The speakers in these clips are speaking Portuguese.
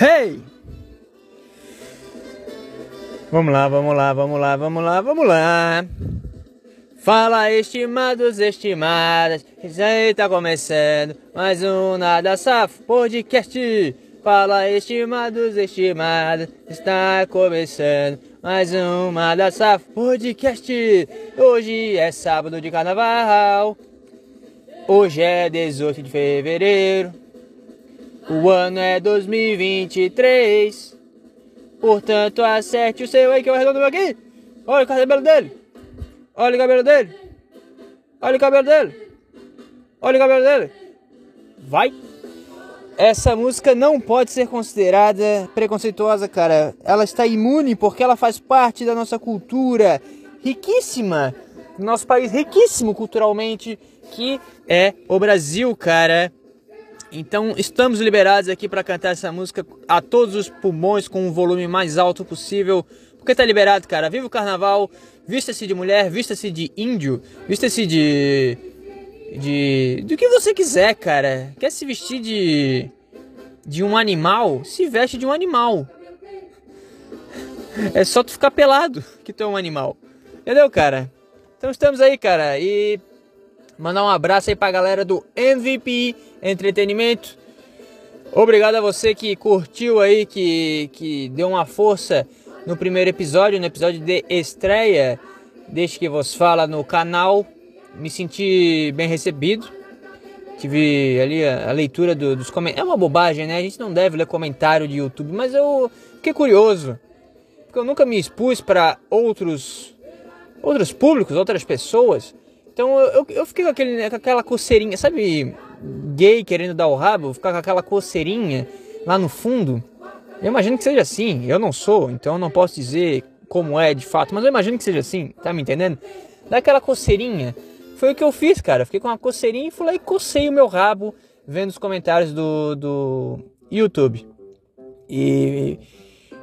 Hey! Vamos lá, vamos lá, vamos lá, vamos lá, vamos lá. Fala, estimados, estimadas. Isso aí tá começando mais um Nada Safo Podcast. Fala, estimados, estimadas. Está começando mais um Nada Safo Podcast. Hoje é sábado de carnaval. Hoje é 18 de fevereiro. O ano é 2023. Portanto, acerte o seu aí que eu arredondo aqui. Olha o cabelo dele. Olha o cabelo dele. Olha o cabelo dele. Olha o cabelo dele. Vai. Essa música não pode ser considerada preconceituosa, cara. Ela está imune porque ela faz parte da nossa cultura riquíssima. Nosso país riquíssimo culturalmente, que é o Brasil, cara. Então estamos liberados aqui para cantar essa música a todos os pulmões com o volume mais alto possível. Porque tá liberado, cara. Viva o carnaval, vista-se de mulher, vista-se de índio, vista-se de. de. do que você quiser, cara. Quer se vestir de. de um animal? Se veste de um animal. É só tu ficar pelado que tu é um animal. Entendeu, cara? Então estamos aí, cara. E Mandar um abraço aí pra galera do MVP Entretenimento. Obrigado a você que curtiu aí, que, que deu uma força no primeiro episódio, no episódio de estreia. Deixe que vos fala no canal. Me senti bem recebido. Tive ali a, a leitura do, dos comentários. É uma bobagem, né? A gente não deve ler comentário de YouTube, mas eu fiquei curioso. Porque eu nunca me expus para outros, outros públicos, outras pessoas. Então eu, eu fiquei com, aquele, com aquela coceirinha, sabe, gay querendo dar o rabo, ficar com aquela coceirinha lá no fundo. Eu imagino que seja assim, eu não sou, então eu não posso dizer como é de fato, mas eu imagino que seja assim, tá me entendendo? Dá aquela coceirinha. Foi o que eu fiz, cara. Fiquei com uma coceirinha e fui lá e cocei o meu rabo vendo os comentários do, do YouTube. E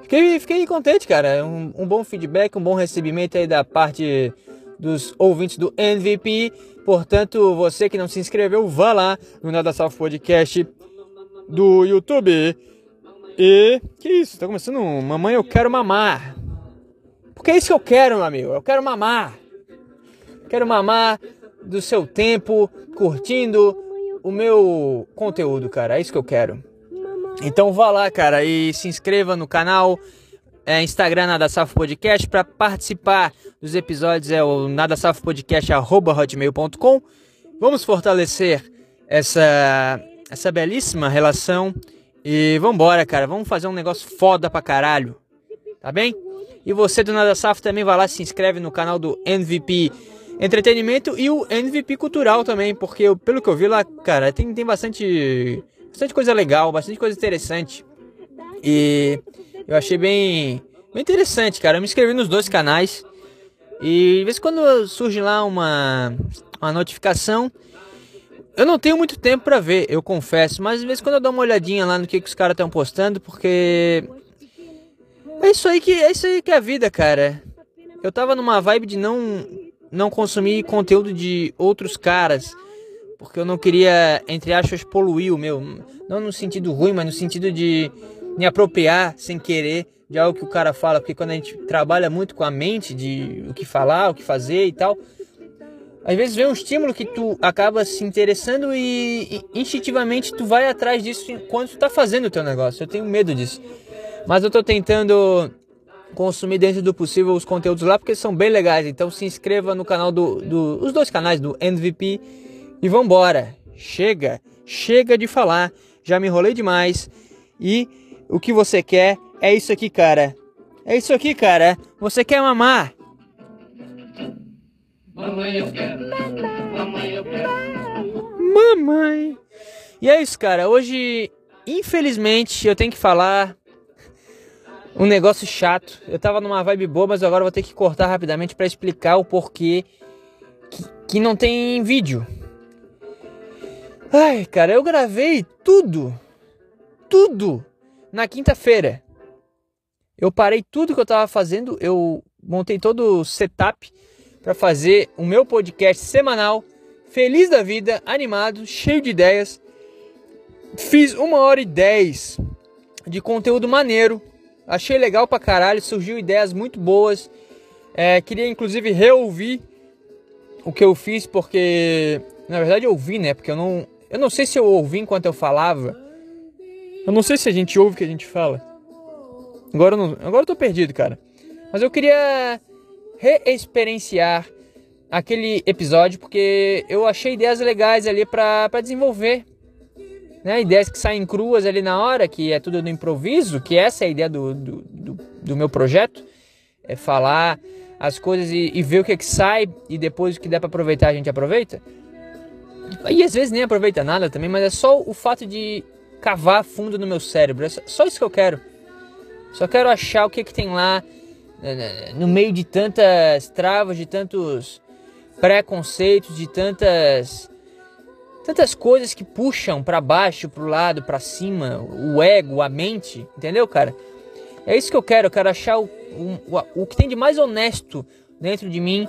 fiquei, fiquei contente, cara. Um, um bom feedback, um bom recebimento aí da parte dos ouvintes do MVP. Portanto, você que não se inscreveu, vá lá no Nada Salvo Podcast do YouTube. E que isso? Tá começando um Mamãe, eu quero mamar. Porque é isso que eu quero, meu amigo. Eu quero mamar. Quero mamar do seu tempo, curtindo o meu conteúdo, cara. É isso que eu quero. Então vá lá, cara, e se inscreva no canal é, Instagram Nada Safo Podcast para participar dos episódios é o nadasafopodcast@hotmail.com. Vamos fortalecer essa essa belíssima relação e vambora, cara. Vamos fazer um negócio foda pra caralho. Tá bem? E você do Nada Safo também vai lá se inscreve no canal do MVP Entretenimento e o MVP Cultural também, porque pelo que eu vi lá, cara, tem, tem bastante bastante coisa legal, bastante coisa interessante. E eu achei bem, bem interessante, cara. Eu me inscrevi nos dois canais. E de vez em quando surge lá uma, uma notificação. Eu não tenho muito tempo para ver, eu confesso. Mas de vez em quando eu dou uma olhadinha lá no que, que os caras estão postando. Porque. É isso aí que é isso aí que é a vida, cara. Eu tava numa vibe de não não consumir conteúdo de outros caras, porque eu não queria entre aspas poluir o meu, não no sentido ruim, mas no sentido de me apropriar sem querer de algo que o cara fala, porque quando a gente trabalha muito com a mente de o que falar, o que fazer e tal, às vezes vem um estímulo que tu acaba se interessando e, e instintivamente tu vai atrás disso enquanto tu tá fazendo o teu negócio. Eu tenho medo disso. Mas eu tô tentando consumir dentro do possível os conteúdos lá porque são bem legais. Então se inscreva no canal do, do os dois canais do MVP e vambora. Chega, chega de falar. Já me enrolei demais e o que você quer é isso aqui, cara. É isso aqui, cara. Você quer mamar? Mamãe, eu quero. Mamãe, eu quero. Mamãe. E é isso, cara. Hoje, infelizmente, eu tenho que falar um negócio chato. Eu tava numa vibe boa, mas agora vou ter que cortar rapidamente para explicar o porquê que, que não tem vídeo. Ai, cara, eu gravei tudo. Tudo na quinta-feira. Eu parei tudo que eu estava fazendo, eu montei todo o setup para fazer o meu podcast semanal, feliz da vida, animado, cheio de ideias. Fiz uma hora e dez de conteúdo maneiro. Achei legal pra caralho, surgiu ideias muito boas. É, queria inclusive reouvir o que eu fiz, porque na verdade eu ouvi, né? Porque eu não, eu não sei se eu ouvi enquanto eu falava. Eu não sei se a gente ouve o que a gente fala. Agora eu, não, agora eu tô perdido, cara. Mas eu queria reexperienciar aquele episódio porque eu achei ideias legais ali para desenvolver né? Ideias que saem cruas ali na hora, que é tudo no improviso, que essa é a ideia do, do, do, do meu projeto, é falar as coisas e, e, ver o que, é que sai e depois o que der para aproveitar a gente aproveita. E às vezes nem aproveita nada também, mas é só o fato de cavar fundo no meu cérebro. É só isso que eu quero. Só quero achar o que, que tem lá né, né, no meio de tantas travas, de tantos preconceitos, de tantas tantas coisas que puxam para baixo, para o lado, para cima, o ego, a mente, entendeu, cara? É isso que eu quero, eu quero achar o, o, o que tem de mais honesto dentro de mim.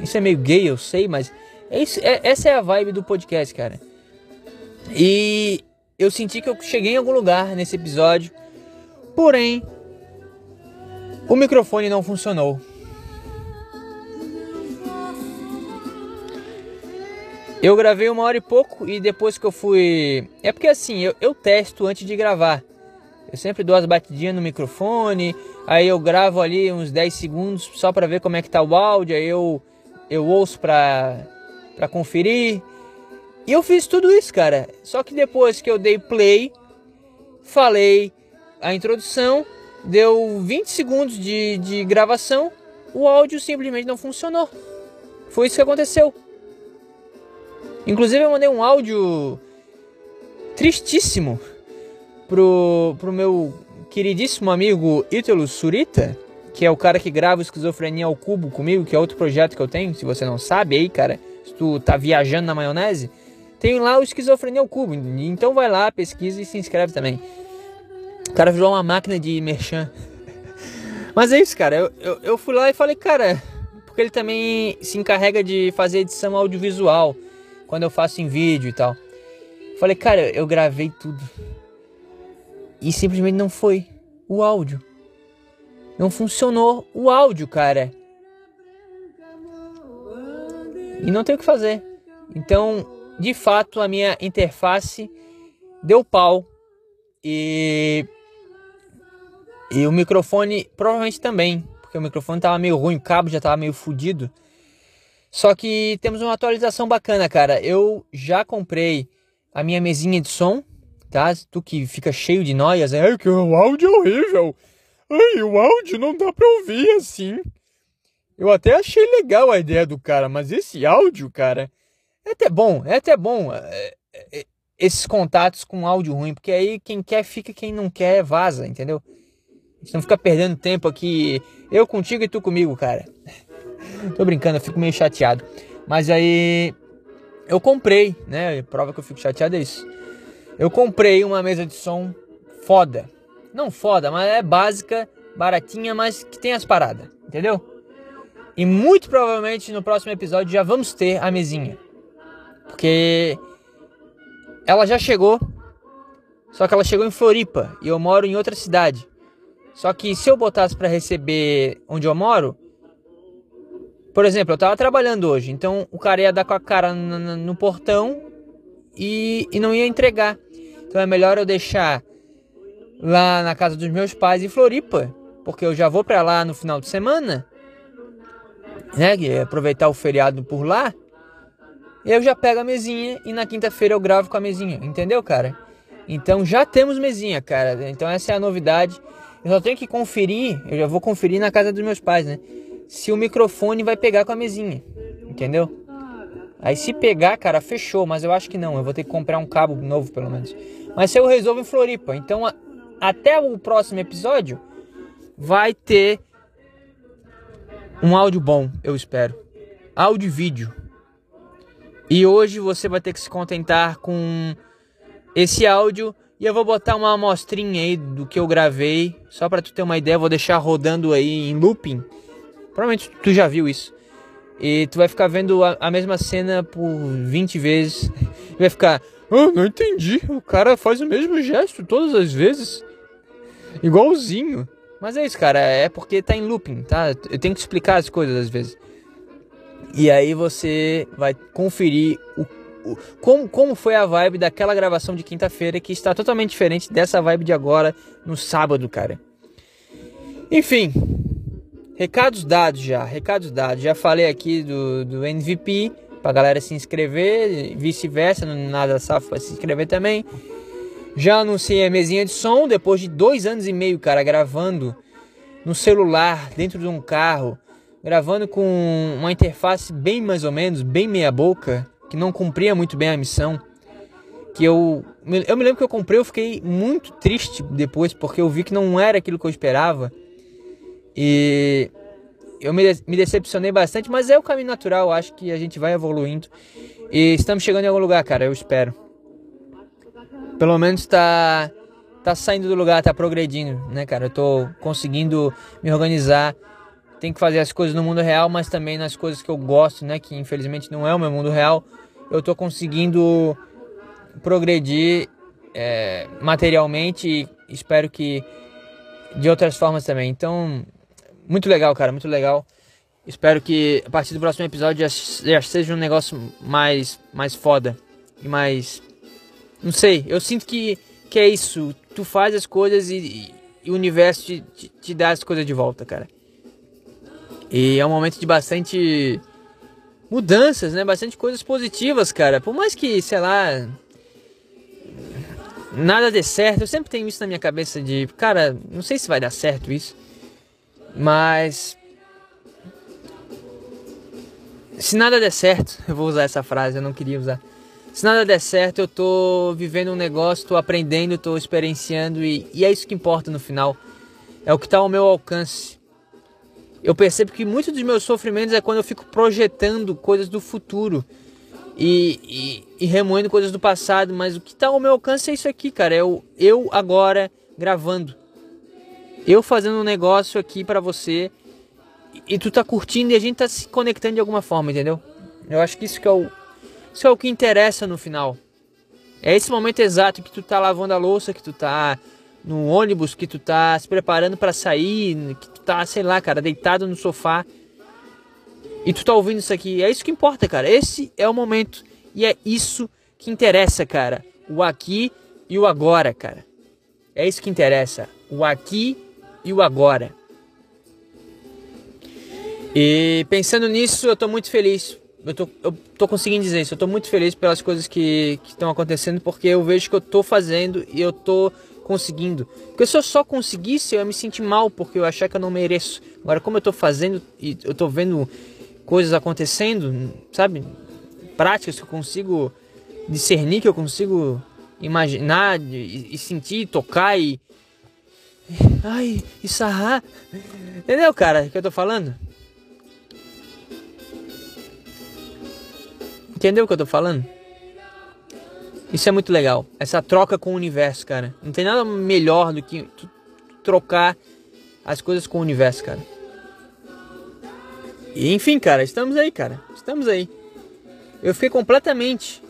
Isso é meio gay, eu sei, mas é isso, é, essa é a vibe do podcast, cara. E eu senti que eu cheguei em algum lugar nesse episódio, porém o microfone não funcionou. Eu gravei uma hora e pouco e depois que eu fui. É porque assim, eu, eu testo antes de gravar. Eu sempre dou as batidinhas no microfone, aí eu gravo ali uns 10 segundos só para ver como é que tá o áudio, aí eu, eu ouço pra, pra conferir. E eu fiz tudo isso, cara. Só que depois que eu dei play, falei a introdução, deu 20 segundos de, de gravação, o áudio simplesmente não funcionou. Foi isso que aconteceu. Inclusive eu mandei um áudio tristíssimo pro, pro meu queridíssimo amigo Ítalo Surita, que é o cara que grava o Esquizofrenia ao Cubo comigo, que é outro projeto que eu tenho, se você não sabe aí, cara, se tu tá viajando na maionese, tem lá o Esquizofrenia ao Cubo, então vai lá, pesquisa e se inscreve também. O cara virou uma máquina de merchan. Mas é isso, cara, eu, eu, eu fui lá e falei, cara, porque ele também se encarrega de fazer edição audiovisual, quando eu faço em vídeo e tal. Falei, cara, eu gravei tudo. E simplesmente não foi o áudio. Não funcionou o áudio, cara. E não tem o que fazer. Então, de fato, a minha interface deu pau. E e o microfone provavelmente também, porque o microfone tava meio ruim, o cabo já tava meio fodido. Só que temos uma atualização bacana, cara. Eu já comprei a minha mesinha de som, tá? Tu que fica cheio de noias, é que o áudio é horrível. Ai, o áudio não dá pra ouvir assim. Eu até achei legal a ideia do cara, mas esse áudio, cara, é até bom, é até bom. É, é, é esses contatos com áudio ruim, porque aí quem quer fica, quem não quer vaza, entendeu? A gente não fica perdendo tempo aqui, eu contigo e tu comigo, cara. Tô brincando, eu fico meio chateado. Mas aí eu comprei, né? Prova que eu fico chateado é isso. Eu comprei uma mesa de som foda. Não foda, mas é básica, baratinha, mas que tem as paradas, entendeu? E muito provavelmente no próximo episódio já vamos ter a mesinha. Porque ela já chegou, só que ela chegou em Floripa e eu moro em outra cidade. Só que se eu botasse para receber onde eu moro, por exemplo, eu tava trabalhando hoje, então o cara ia dar com a cara no, no, portão e, e não ia entregar. Então é melhor eu deixar lá na casa dos meus pais em Floripa, porque eu já vou para lá no final de semana, né? Aproveitar o feriado por lá. Eu já pego a mesinha e na quinta-feira eu gravo com a mesinha, entendeu, cara? Então já temos mesinha, cara. Então essa é a novidade. Eu só tenho que conferir, eu já vou conferir na casa dos meus pais, né? se o microfone vai pegar com a mesinha, entendeu? Aí se pegar, cara, fechou, mas eu acho que não, eu vou ter que comprar um cabo novo pelo menos. Mas se eu resolvo em Floripa, então a, até o próximo episódio vai ter um áudio bom, eu espero. Áudio e vídeo. E hoje você vai ter que se contentar com esse áudio e eu vou botar uma amostrinha aí do que eu gravei, só para tu ter uma ideia, vou deixar rodando aí em looping Provavelmente tu já viu isso. E tu vai ficar vendo a, a mesma cena por 20 vezes. E vai ficar, ah, não entendi. O cara faz o mesmo gesto todas as vezes. Igualzinho. Mas é isso, cara. É porque tá em looping, tá? Eu tenho que explicar as coisas às vezes. E aí você vai conferir o, como, como foi a vibe daquela gravação de quinta-feira que está totalmente diferente dessa vibe de agora no sábado, cara. Enfim, recados dados já, recados dados. Já falei aqui do, do MVP pra galera se inscrever, vice-versa, nada safo pra se inscrever também. Já anunciei a mesinha de som depois de dois anos e meio, cara, gravando no celular, dentro de um carro, gravando com uma interface bem mais ou menos, bem meia boca, que não cumpria muito bem a missão. Que eu, eu me lembro que eu comprei, eu fiquei muito triste depois, porque eu vi que não era aquilo que eu esperava. E eu me, me decepcionei bastante, mas é o caminho natural, acho que a gente vai evoluindo. E estamos chegando em algum lugar, cara, eu espero pelo menos tá tá saindo do lugar, tá progredindo, né, cara? Eu tô conseguindo me organizar. Tem que fazer as coisas no mundo real, mas também nas coisas que eu gosto, né, que infelizmente não é o meu mundo real. Eu tô conseguindo progredir é, materialmente e espero que de outras formas também. Então, muito legal, cara, muito legal. Espero que a partir do próximo episódio já, já seja um negócio mais mais foda e mais não sei, eu sinto que, que é isso. Tu faz as coisas e, e, e o universo te, te, te, dá as coisas de volta, cara. E é um momento de bastante mudanças, né? Bastante coisas positivas, cara. Por mais que, sei lá, nada dê certo, eu sempre tenho isso na minha cabeça de, cara, não sei se vai dar certo isso. Mas se nada der certo, eu vou usar essa frase, eu não queria usar. Se nada der certo, eu tô vivendo um negócio, tô aprendendo, tô experienciando e, e é isso que importa no final. É o que está ao meu alcance. Eu percebo que muitos dos meus sofrimentos é quando eu fico projetando coisas do futuro e, e, e remoendo coisas do passado, mas o que está ao meu alcance é isso aqui, cara. É o, eu agora gravando. Eu fazendo um negócio aqui para você e, e tu tá curtindo e a gente tá se conectando de alguma forma, entendeu? Eu acho que isso que é o, isso é o que interessa no final. É esse momento exato que tu tá lavando a louça, que tu tá no ônibus, que tu tá se preparando para sair, que tu tá, sei lá, cara, deitado no sofá. E tu tá ouvindo isso aqui. É isso que importa, cara. Esse é o momento. E é isso que interessa, cara. O aqui e o agora, cara. É isso que interessa. O aqui e o agora. E pensando nisso, eu tô muito feliz eu tô, eu tô conseguindo dizer isso. Eu tô muito feliz pelas coisas que estão acontecendo porque eu vejo que eu tô fazendo e eu tô conseguindo. Porque se eu só conseguisse, eu ia me sentir mal porque eu achar que eu não mereço. Agora, como eu tô fazendo e eu tô vendo coisas acontecendo, sabe? Práticas que eu consigo discernir, que eu consigo imaginar e, e sentir, tocar e. Ai, e sarrar. Entendeu, cara, o que eu tô falando? Entendeu o que eu tô falando? Isso é muito legal. Essa troca com o universo, cara. Não tem nada melhor do que trocar as coisas com o universo, cara. E enfim, cara, estamos aí, cara. Estamos aí. Eu fiquei completamente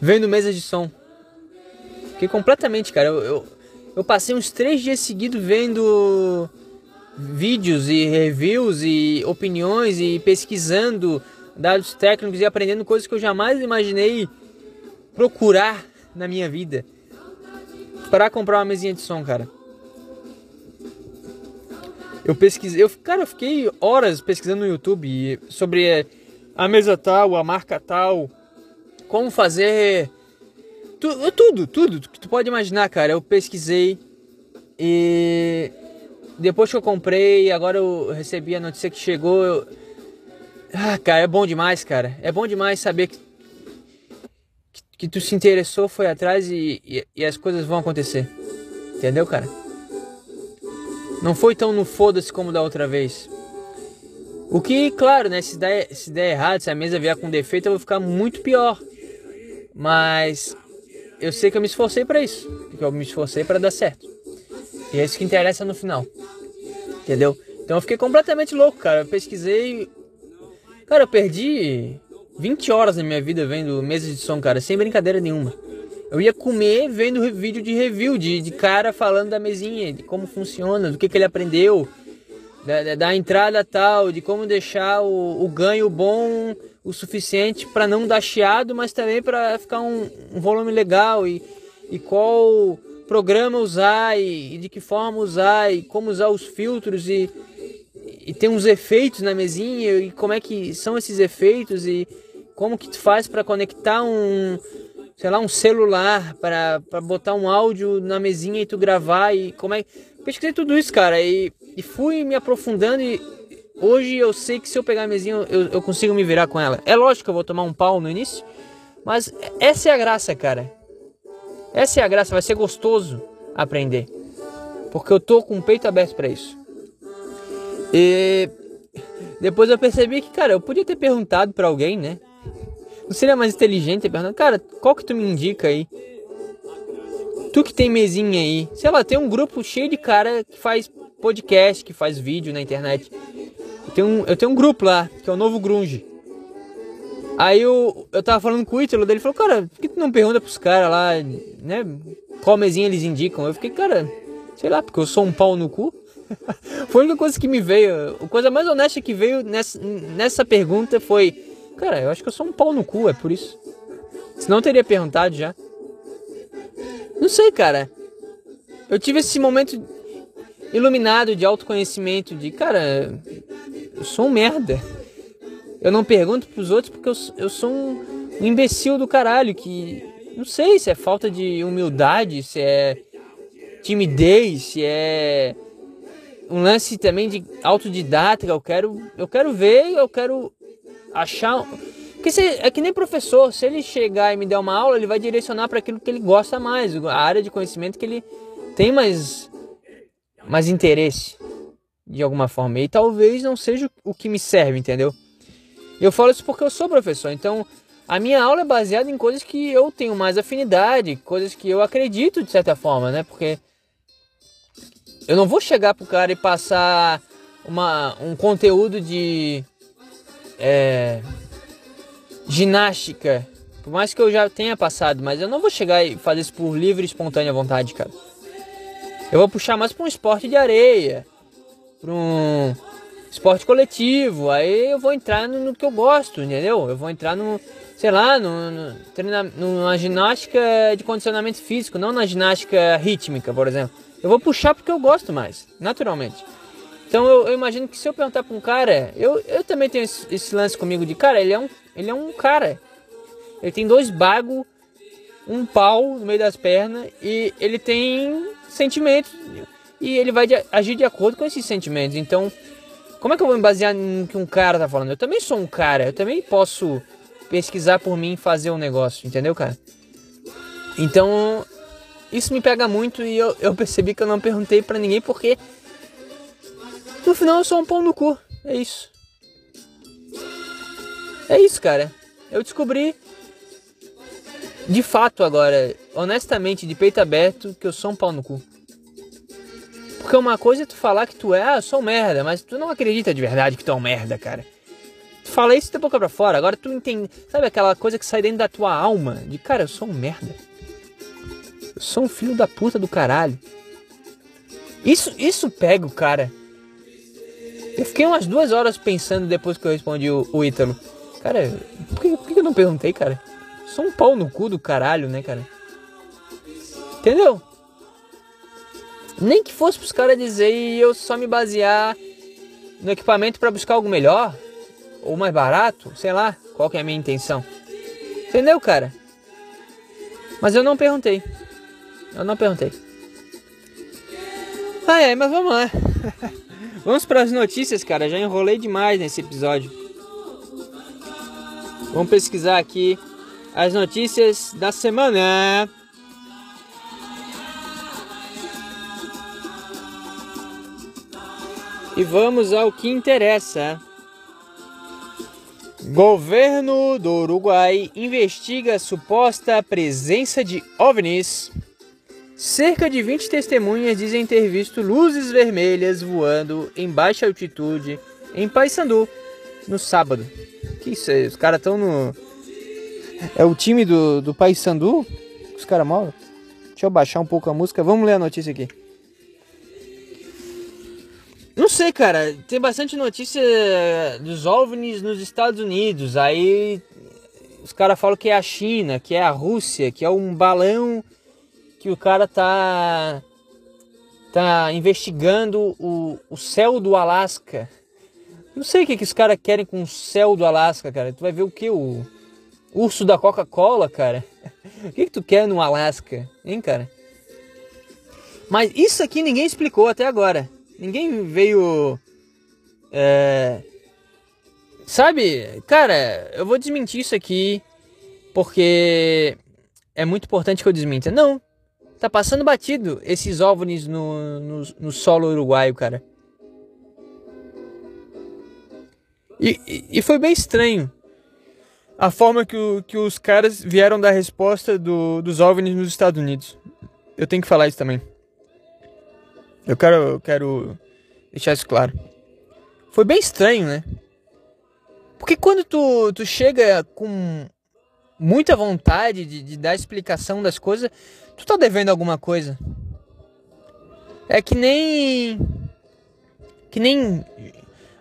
vendo mesas de som. Fiquei completamente, cara. Eu, eu, eu passei uns três dias seguidos vendo vídeos e reviews e opiniões e pesquisando dados técnicos e aprendendo coisas que eu jamais imaginei procurar na minha vida para comprar uma mesinha de som, cara. Eu pesquisei, eu, cara, eu fiquei horas pesquisando no YouTube sobre a mesa tal, a marca tal, como fazer tu, tudo, tudo que tu pode imaginar, cara. Eu pesquisei e depois que eu comprei, agora eu recebi a notícia que chegou, eu, ah, cara, é bom demais, cara. É bom demais saber que, que, tu se interessou, foi atrás e, e, e, as coisas vão acontecer. Entendeu, cara? Não foi tão no foda-se como da outra vez. O que, claro, né? Se der, se der errado, se a mesa vier com defeito, eu vou ficar muito pior. Mas eu sei que eu me esforcei para isso. Que eu me esforcei para dar certo. E é isso que interessa no final. Entendeu? Então eu fiquei completamente louco, cara. Eu pesquisei Cara, eu perdi 20 horas na minha vida vendo mesas de som, cara, sem brincadeira nenhuma. Eu ia comer vendo vídeo de review, de, de cara falando da mesinha, de como funciona, do que, que ele aprendeu, da, da entrada tal, de como deixar o, o ganho bom o suficiente para não dar chiado, mas também para ficar um, um, volume legal e, e qual programa usar e, e, de que forma usar e como usar os filtros e, e tem uns efeitos na mesinha e como é que são esses efeitos e como que tu faz para conectar um sei lá, um celular para botar um áudio na mesinha e tu gravar e como é. Pesquisei tudo isso, cara, e, e fui me aprofundando e hoje eu sei que se eu pegar a mesinha eu, eu consigo me virar com ela. É lógico que eu vou tomar um pau no início, mas essa é a graça, cara. Essa é a graça, vai ser gostoso aprender. Porque eu tô com o peito aberto para isso. E depois eu percebi que, cara, eu podia ter perguntado para alguém, né? Seria mais inteligente perguntar, cara, qual que tu me indica aí? Tu que tem mesinha aí, sei lá, tem um grupo cheio de cara que faz podcast, que faz vídeo na internet. Eu tenho um, eu tenho um grupo lá, que é o Novo Grunge. Aí eu, eu tava falando com o Ítalo dele, falou, cara, por que tu não pergunta pros caras lá, né, qual mesinha eles indicam? Eu fiquei, cara, sei lá, porque eu sou um pau no cu. foi a única coisa que me veio, a coisa mais honesta que veio nessa, nessa pergunta foi Cara, eu acho que eu sou um pau no cu, é por isso. Senão eu teria perguntado já. Não sei, cara. Eu tive esse momento iluminado de autoconhecimento, de cara, eu sou um merda. Eu não pergunto pros outros porque eu, eu sou um, imbecil do caralho que não sei se é falta de humildade, se é timidez, se é um lance também de autodidática. Eu quero, eu quero ver, eu quero achar. Porque se, é que nem professor, se ele chegar e me der uma aula, ele vai direcionar para aquilo que ele gosta mais, a área de conhecimento que ele tem mais, mais interesse, de alguma forma. E talvez não seja o que me serve, entendeu? Eu falo isso porque eu sou professor, então a minha aula é baseada em coisas que eu tenho mais afinidade, coisas que eu acredito de certa forma, né? Porque eu não vou chegar pro cara e passar uma, um conteúdo de é, ginástica, por mais que eu já tenha passado, mas eu não vou chegar e fazer isso por livre e espontânea vontade, cara. Eu vou puxar mais para um esporte de areia, para um esporte coletivo. Aí eu vou entrar no, no, que eu gosto, entendeu? Eu vou entrar no, sei lá, no, no, numa ginástica de condicionamento físico, não na ginástica rítmica, por exemplo. Eu vou puxar porque eu gosto mais, naturalmente. Então eu, eu, imagino que se eu perguntar pra um cara, eu, eu também tenho esse, esse, lance comigo de cara, ele é um, ele é um cara. Ele tem dois bagos, um pau no meio das pernas e ele tem sentimentos e ele vai de, agir de acordo com esses sentimentos. Então, como é que eu vou me basear no que um cara tá falando? Eu também sou um cara, eu também posso pesquisar por mim e fazer um negócio, entendeu, cara? Então, isso me pega muito e eu, eu percebi que eu não perguntei para ninguém porque no final eu sou um pão no cu. É isso. É isso, cara. Eu descobri de fato agora, honestamente, de peito aberto, que eu sou um pau no cu. Porque uma coisa é tu falar que tu é, ah, eu sou um merda, mas tu não acredita de verdade que tu é um merda, cara. Tu fala isso da boca pra fora, agora tu entende. Sabe aquela coisa que sai dentro da tua alma? De cara, eu sou um merda. Eu sou um filho da puta do caralho. Isso, isso pega o cara. Eu fiquei umas duas horas pensando depois que eu respondi o, o Ítalo. Cara, por que, por que eu não perguntei, cara? Sou um pau no cu do caralho, né, cara? Entendeu? Nem que fosse pros caras dizer e eu só me basear no equipamento para buscar algo melhor ou mais barato, sei lá, qual que é a minha intenção. Entendeu, cara? Mas eu não perguntei. Eu não perguntei. Ai, ai, mas vamos lá. Vamos para as notícias, cara. Já enrolei demais nesse episódio. Vamos pesquisar aqui as notícias da semana. E vamos ao que interessa. Governo do Uruguai investiga suposta presença de OVNIs Cerca de 20 testemunhas dizem ter visto luzes vermelhas voando em baixa altitude em Paysandu no sábado. Que isso aí? Os caras estão no. É o time do, do Paysandu? os caras moram. Deixa eu baixar um pouco a música. Vamos ler a notícia aqui. Não sei, cara. Tem bastante notícia dos OVNIs nos Estados Unidos. Aí os caras falam que é a China, que é a Rússia, que é um balão que o cara tá tá investigando o, o céu do Alasca. Não sei o que, que os caras querem com o céu do Alasca, cara. Tu vai ver o que? O urso da Coca-Cola, cara. O que, que tu quer no Alasca, hein, cara? Mas isso aqui ninguém explicou até agora. Ninguém veio. É, sabe, cara, eu vou desmentir isso aqui porque é muito importante que eu desminta. Não, tá passando batido esses OVNIs no, no, no solo uruguaio, cara. E, e, e, foi bem estranho a forma que, o, que os caras vieram dar resposta do, dos OVNIs nos Estados Unidos. Eu tenho que falar isso também. Eu quero, eu quero deixar isso claro. Foi bem estranho, né? Porque quando tu, tu chega com muita vontade de, de dar explicação das coisas, tu tá devendo alguma coisa. É que nem. Que nem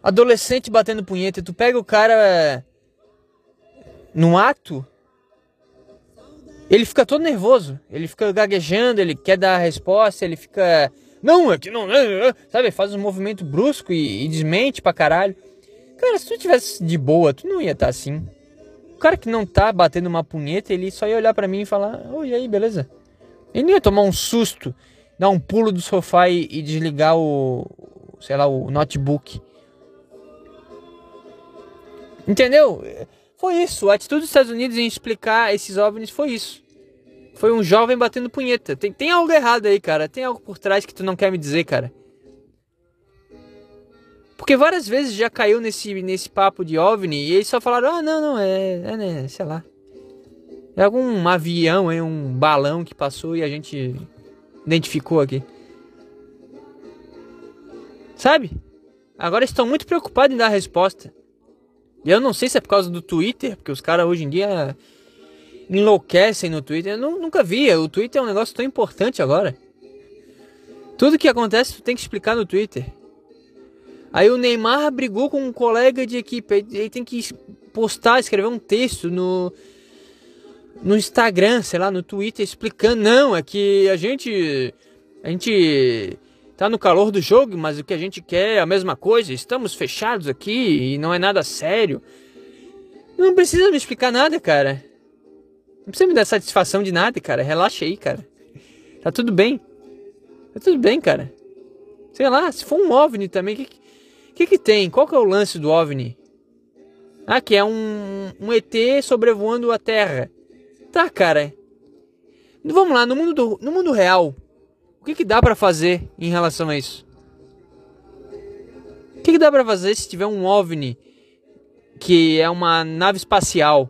adolescente batendo punheta. Tu pega o cara no ato, ele fica todo nervoso. Ele fica gaguejando, ele quer dar a resposta, ele fica não, é que não. É, é, sabe, faz um movimento brusco e, e desmente pra caralho. Cara, se tu tivesse de boa, tu não ia estar tá assim. Cara que não tá batendo uma punheta, ele só ia olhar para mim e falar: Oi, aí, beleza? Ele não ia tomar um susto, dar um pulo do sofá e, e desligar o. sei lá, o notebook. Entendeu? Foi isso. A atitude dos Estados Unidos em explicar esses OVNIs foi isso. Foi um jovem batendo punheta. Tem, tem algo errado aí, cara. Tem algo por trás que tu não quer me dizer, cara. Porque várias vezes já caiu nesse, nesse papo de OVNI e eles só falaram: ah, não, não, é, é né, sei lá. É algum avião, é um balão que passou e a gente identificou aqui. Sabe? Agora estão muito preocupados em dar resposta. E eu não sei se é por causa do Twitter, porque os caras hoje em dia enlouquecem no Twitter. Eu nunca vi. O Twitter é um negócio tão importante agora. Tudo que acontece tu tem que explicar no Twitter. Aí o Neymar brigou com um colega de equipe. Ele tem que postar, escrever um texto no no Instagram, sei lá, no Twitter explicando, não, é que a gente a gente tá no calor do jogo, mas o que a gente quer é a mesma coisa. Estamos fechados aqui e não é nada sério. Não precisa me explicar nada, cara. Não precisa me dar satisfação de nada, cara. Relaxa aí, cara. Tá tudo bem. Tá tudo bem, cara. Sei lá, se for um OVNI também, que, que que tem? Qual que é o lance do OVNI? Ah, que é um, um ET sobrevoando a Terra. Tá, cara. Vamos lá, no mundo, do, no mundo real, o que, que dá para fazer em relação a isso? O que, que dá para fazer se tiver um OVNI que é uma nave espacial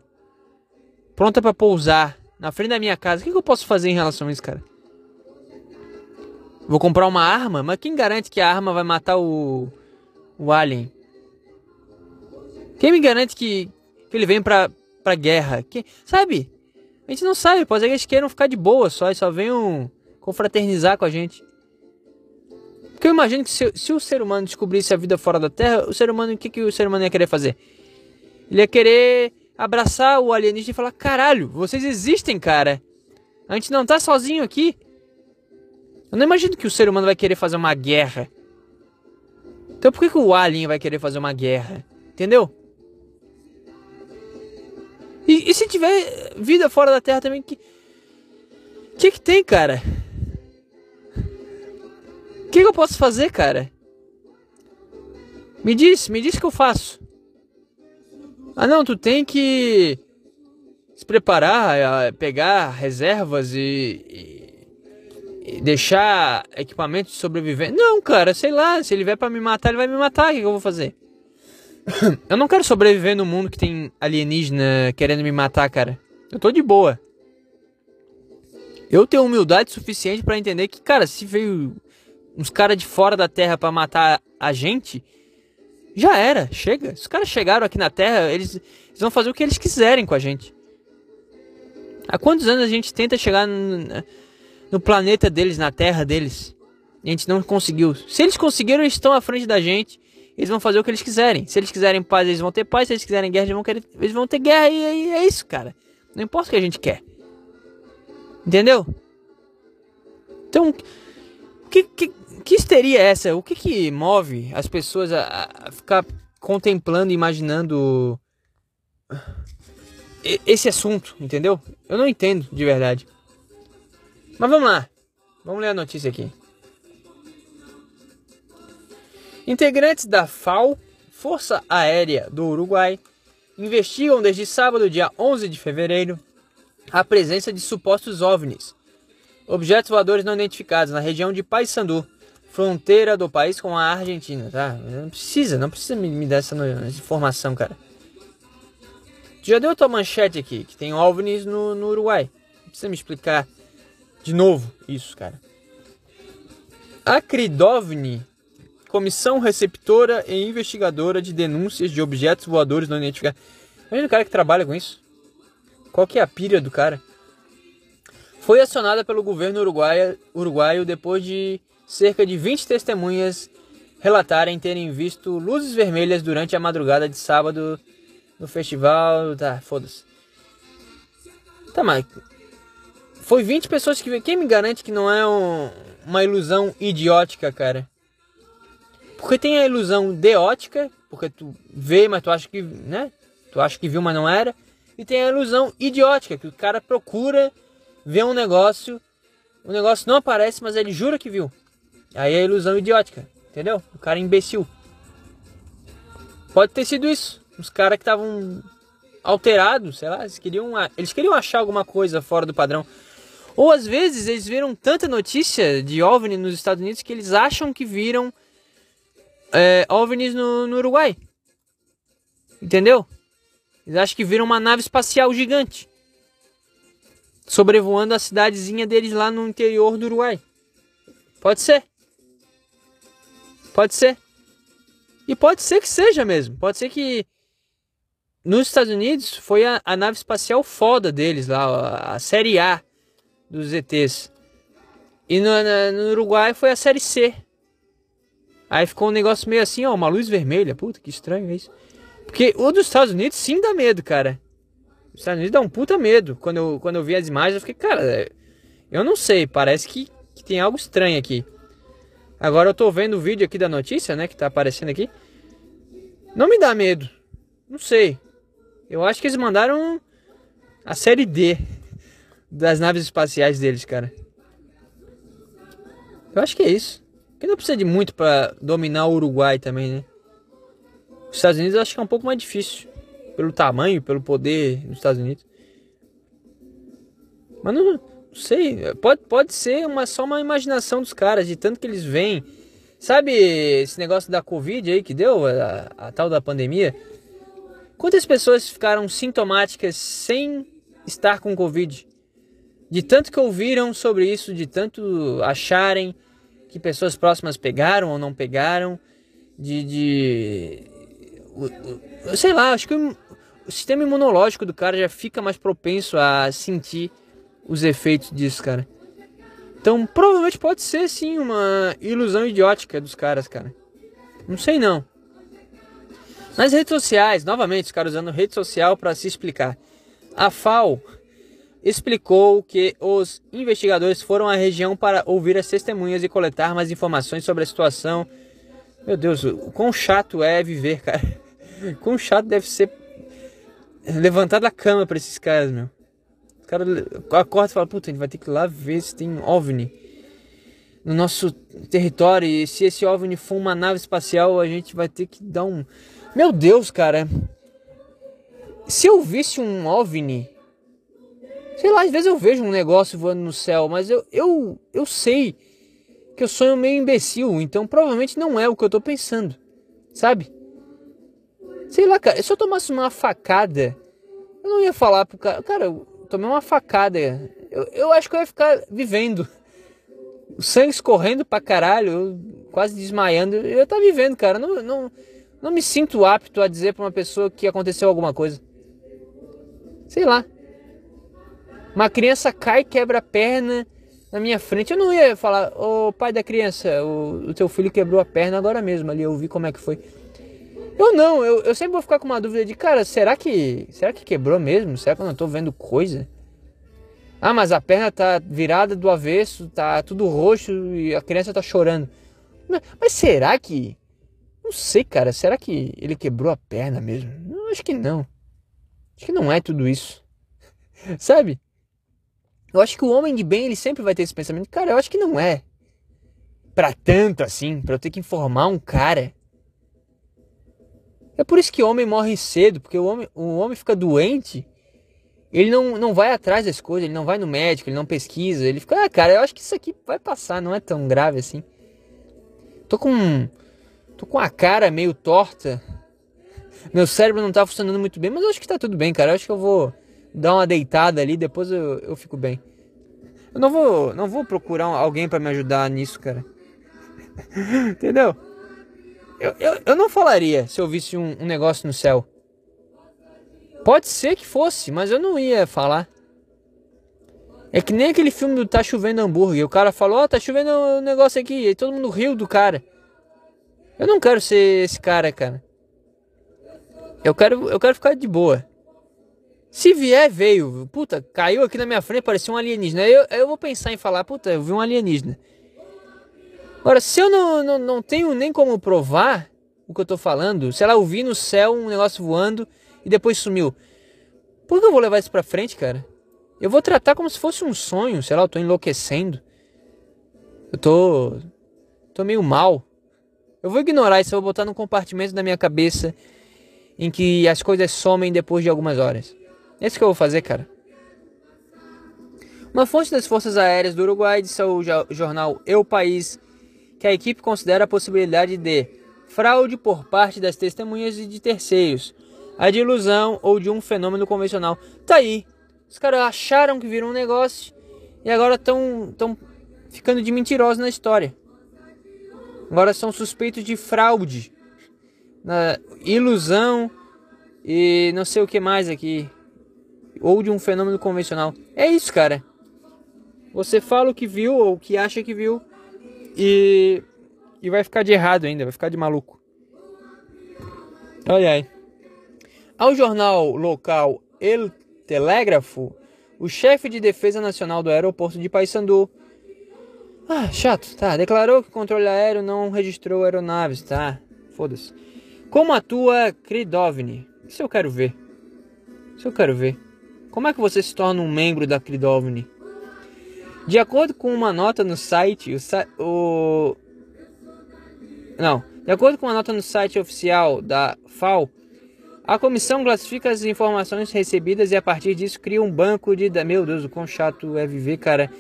pronta para pousar na frente da minha casa, o que, que eu posso fazer em relação a isso, cara? Vou comprar uma arma? Mas quem garante que a arma vai matar o, o alien? Quem me garante que, que ele vem pra, pra guerra? Que, sabe? A gente não sabe, pode ser que eles queiram ficar de boa só e só venham confraternizar com a gente. Porque eu imagino que se, se, o ser humano descobrisse a vida fora da Terra, o ser humano, o que, que o ser humano ia querer fazer? Ele ia querer abraçar o alienígena e falar: caralho, vocês existem, cara. A gente não tá sozinho aqui. Eu não imagino que o ser humano vai querer fazer uma guerra. Então por que, que o alien vai querer fazer uma guerra? Entendeu? E, e se tiver vida fora da Terra também, que que, que tem, cara? O que, que eu posso fazer, cara? Me diz, me diz o que eu faço. Ah, não, tu tem que se preparar, pegar reservas e, e deixar equipamento de sobrevivência. Não, cara, sei lá, se ele vier para me matar, ele vai me matar, o que, que eu vou fazer? Eu não quero sobreviver no mundo que tem alienígena querendo me matar, cara. Eu tô de boa. Eu tenho humildade suficiente para entender que, cara, se veio uns caras de fora da Terra para matar a gente, já era, chega. Se os caras chegaram aqui na Terra, eles, eles vão fazer o que eles quiserem com a gente. Há quantos anos a gente tenta chegar no, planeta deles, na terra deles? A gente não conseguiu. Se eles conseguiram, eles estão à frente da gente. Eles vão fazer o que eles quiserem. Se eles quiserem paz, eles vão ter paz. Se eles quiserem guerra, eles vão, querer, eles vão ter guerra. E, e é isso, cara. Não importa o que a gente quer. Entendeu? Então, que, que, que histeria é essa? O que, que move as pessoas a, a ficar contemplando, imaginando esse assunto, entendeu? Eu não entendo de verdade. Mas vamos lá. Vamos ler a notícia aqui. Integrantes da FAO, Força Aérea do Uruguai, investigam desde sábado, dia 11 de fevereiro, a presença de supostos OVNIs, objetos voadores não identificados, na região de Paysandu, fronteira do país com a Argentina, tá? Não precisa, não precisa me, dar essa, essa informação, cara. Já deu tua manchete aqui, que tem OVNIs no, no Uruguai. Não precisa me explicar de novo isso, cara. Acridovni, Comissão Receptora e Investigadora de Denúncias de Objetos Voadores Não Identificados. Imagina o cara que trabalha com isso. Qual que é a pira do cara? Foi acionada pelo governo uruguaio, uruguaio depois de cerca de 20 testemunhas relatarem terem visto luzes vermelhas durante a madrugada de sábado no festival. Tá, foda-se. Tá, mas. Foi 20 pessoas que. Quem me garante que não é um, uma ilusão idiótica, cara? Porque tem a ilusão deótica, porque tu vê, mas tu acha que. né? Tu acha que viu, mas não era. E tem a ilusão idiótica, que o cara procura ver um negócio. O negócio não aparece, mas ele jura que viu. Aí é a ilusão idiótica, entendeu? O cara é imbecil. Pode ter sido isso os caras que estavam alterados, sei lá, eles queriam, eles queriam achar alguma coisa fora do padrão. Ou às vezes eles viram tanta notícia de OVNI nos Estados Unidos que eles acham que viram é, OVNIs no, no Uruguai. Entendeu? Eles acham que viram uma nave espacial gigante sobrevoando a cidadezinha deles lá no interior do Uruguai. Pode ser. Pode ser. E pode ser que seja mesmo. Pode ser que nos Estados Unidos foi a, a, nave espacial foda deles lá, a, a série A dos ETs. E no, no, Uruguai foi a série C. Aí ficou um negócio meio assim, ó, uma luz vermelha. Puta, que estranho é isso. Porque o dos Estados Unidos sim dá medo, cara. Os Estados Unidos dá um puta medo. Quando eu, quando eu vi as imagens, eu fiquei, cara, eu não sei, parece que, que tem algo estranho aqui. Agora eu tô vendo o vídeo aqui da notícia, né, que tá aparecendo aqui. Não me dá medo. Não sei. Eu acho que eles mandaram a série D das naves espaciais deles, cara. Eu acho que é isso. Porque não precisa de muito para dominar o Uruguai também, né? Os Estados Unidos acho que é um pouco mais difícil. Pelo tamanho, pelo poder dos Estados Unidos. Mas não, não sei. Pode, pode ser uma, só uma imaginação dos caras, de tanto que eles veem. Sabe esse negócio da Covid aí que deu, a, a tal da pandemia? Quantas pessoas ficaram sintomáticas sem estar com Covid? De tanto que ouviram sobre isso, de tanto acharem que pessoas próximas pegaram ou não pegaram, de. de sei lá, acho que o, o sistema imunológico do cara já fica mais propenso a sentir os efeitos disso, cara. Então, provavelmente pode ser sim uma ilusão idiótica dos caras, cara. Não sei não. Nas redes sociais, novamente, os caras usando rede social para se explicar. A FAO explicou que os investigadores foram à região para ouvir as testemunhas e coletar mais informações sobre a situação. Meu Deus, o quão chato é viver, cara. Quão chato deve ser levantar da cama para esses caras, meu. O cara acorda e fala, puta, a gente vai ter que ir lá ver se tem OVNI no nosso território. E se esse OVNI for uma nave espacial, a gente vai ter que dar um meu Deus, cara. Se eu visse um OVNI, sei lá, às vezes eu vejo um negócio voando no céu, mas eu, eu, eu sei que eu sonho meio imbecil, então provavelmente não é o que eu tô pensando, sabe? Sei lá, cara, se eu tomasse uma facada, eu não ia falar pro cara, cara, eu tomei uma facada, eu, eu acho que eu ia ficar vivendo. O sangue escorrendo pra caralho, quase desmaiando, eu ia tá vivendo, cara, não, não não me sinto apto a dizer para uma pessoa que aconteceu alguma coisa. Sei lá. Uma criança cai, quebra a perna na minha frente. Eu não ia falar, ô pai da criança, o, o teu filho quebrou a perna agora mesmo ali, eu vi como é que foi. Eu não, eu, eu sempre vou ficar com uma dúvida de, cara, será que. Será que quebrou mesmo? Será que eu não tô vendo coisa? Ah, mas a perna tá virada do avesso, tá tudo roxo e a criança tá chorando. Mas, mas será que. Não sei, cara. Será que ele quebrou a perna mesmo? Não, acho que não. Acho que não é tudo isso. Sabe? Eu acho que o homem de bem, ele sempre vai ter esse pensamento. Cara, eu acho que não é. Pra tanto assim, pra eu ter que informar um cara. É por isso que o homem morre cedo, porque o homem, o homem fica doente ele não, não vai atrás das coisas, ele não vai no médico, ele não pesquisa, ele fica, ah, cara, eu acho que isso aqui vai passar, não é tão grave assim. Tô com. Tô com a cara meio torta. Meu cérebro não tá funcionando muito bem, mas eu acho que tá tudo bem, cara. Eu acho que eu vou dar uma deitada ali, depois eu, eu fico bem. Eu não vou, não vou procurar alguém para me ajudar nisso, cara. Entendeu? Eu, eu, eu não falaria se eu visse um, um negócio no céu. Pode ser que fosse, mas eu não ia falar. É que nem aquele filme do Tá Chovendo Hambúrguer. O cara falou, ó, oh, tá chovendo um negócio aqui. E todo mundo riu do cara. Eu não quero ser esse cara, cara. Eu quero, eu quero ficar de boa. Se vier, veio. Puta, caiu aqui na minha frente, parecia um alienígena. Eu, eu vou pensar em falar, puta, eu vi um alienígena. Agora, se eu não, não, não tenho nem como provar o que eu tô falando, se ela ouvir no céu um negócio voando e depois sumiu. Por que eu vou levar isso pra frente, cara? Eu vou tratar como se fosse um sonho, sei lá, eu tô enlouquecendo. Eu tô. tô meio mal. Eu vou ignorar isso, eu vou botar num compartimento da minha cabeça em que as coisas somem depois de algumas horas. É isso que eu vou fazer, cara. Uma fonte das Forças Aéreas do Uruguai disse ao jornal Eu País que a equipe considera a possibilidade de fraude por parte das testemunhas e de terceiros, a de ilusão ou de um fenômeno convencional. Tá aí. Os caras acharam que viram um negócio e agora estão tão ficando de mentirosos na história. Agora são suspeitos de fraude, ilusão e não sei o que mais aqui. Ou de um fenômeno convencional. É isso, cara. Você fala o que viu ou o que acha que viu e, e vai ficar de errado ainda, vai ficar de maluco. Ai ai. Ao jornal local El Telégrafo, o chefe de defesa nacional do aeroporto de Paysandu, ah, chato, tá, declarou que o controle aéreo não registrou aeronaves, tá? Foda-se. Como atua Kridovni? Isso eu quero ver. Isso eu quero ver. Como é que você se torna um membro da Kridovni? De acordo com uma nota no site, o, o... Não, de acordo com uma nota no site oficial da FAO, a comissão classifica as informações recebidas e a partir disso cria um banco de meu Deus, o quão chato é viver, cara.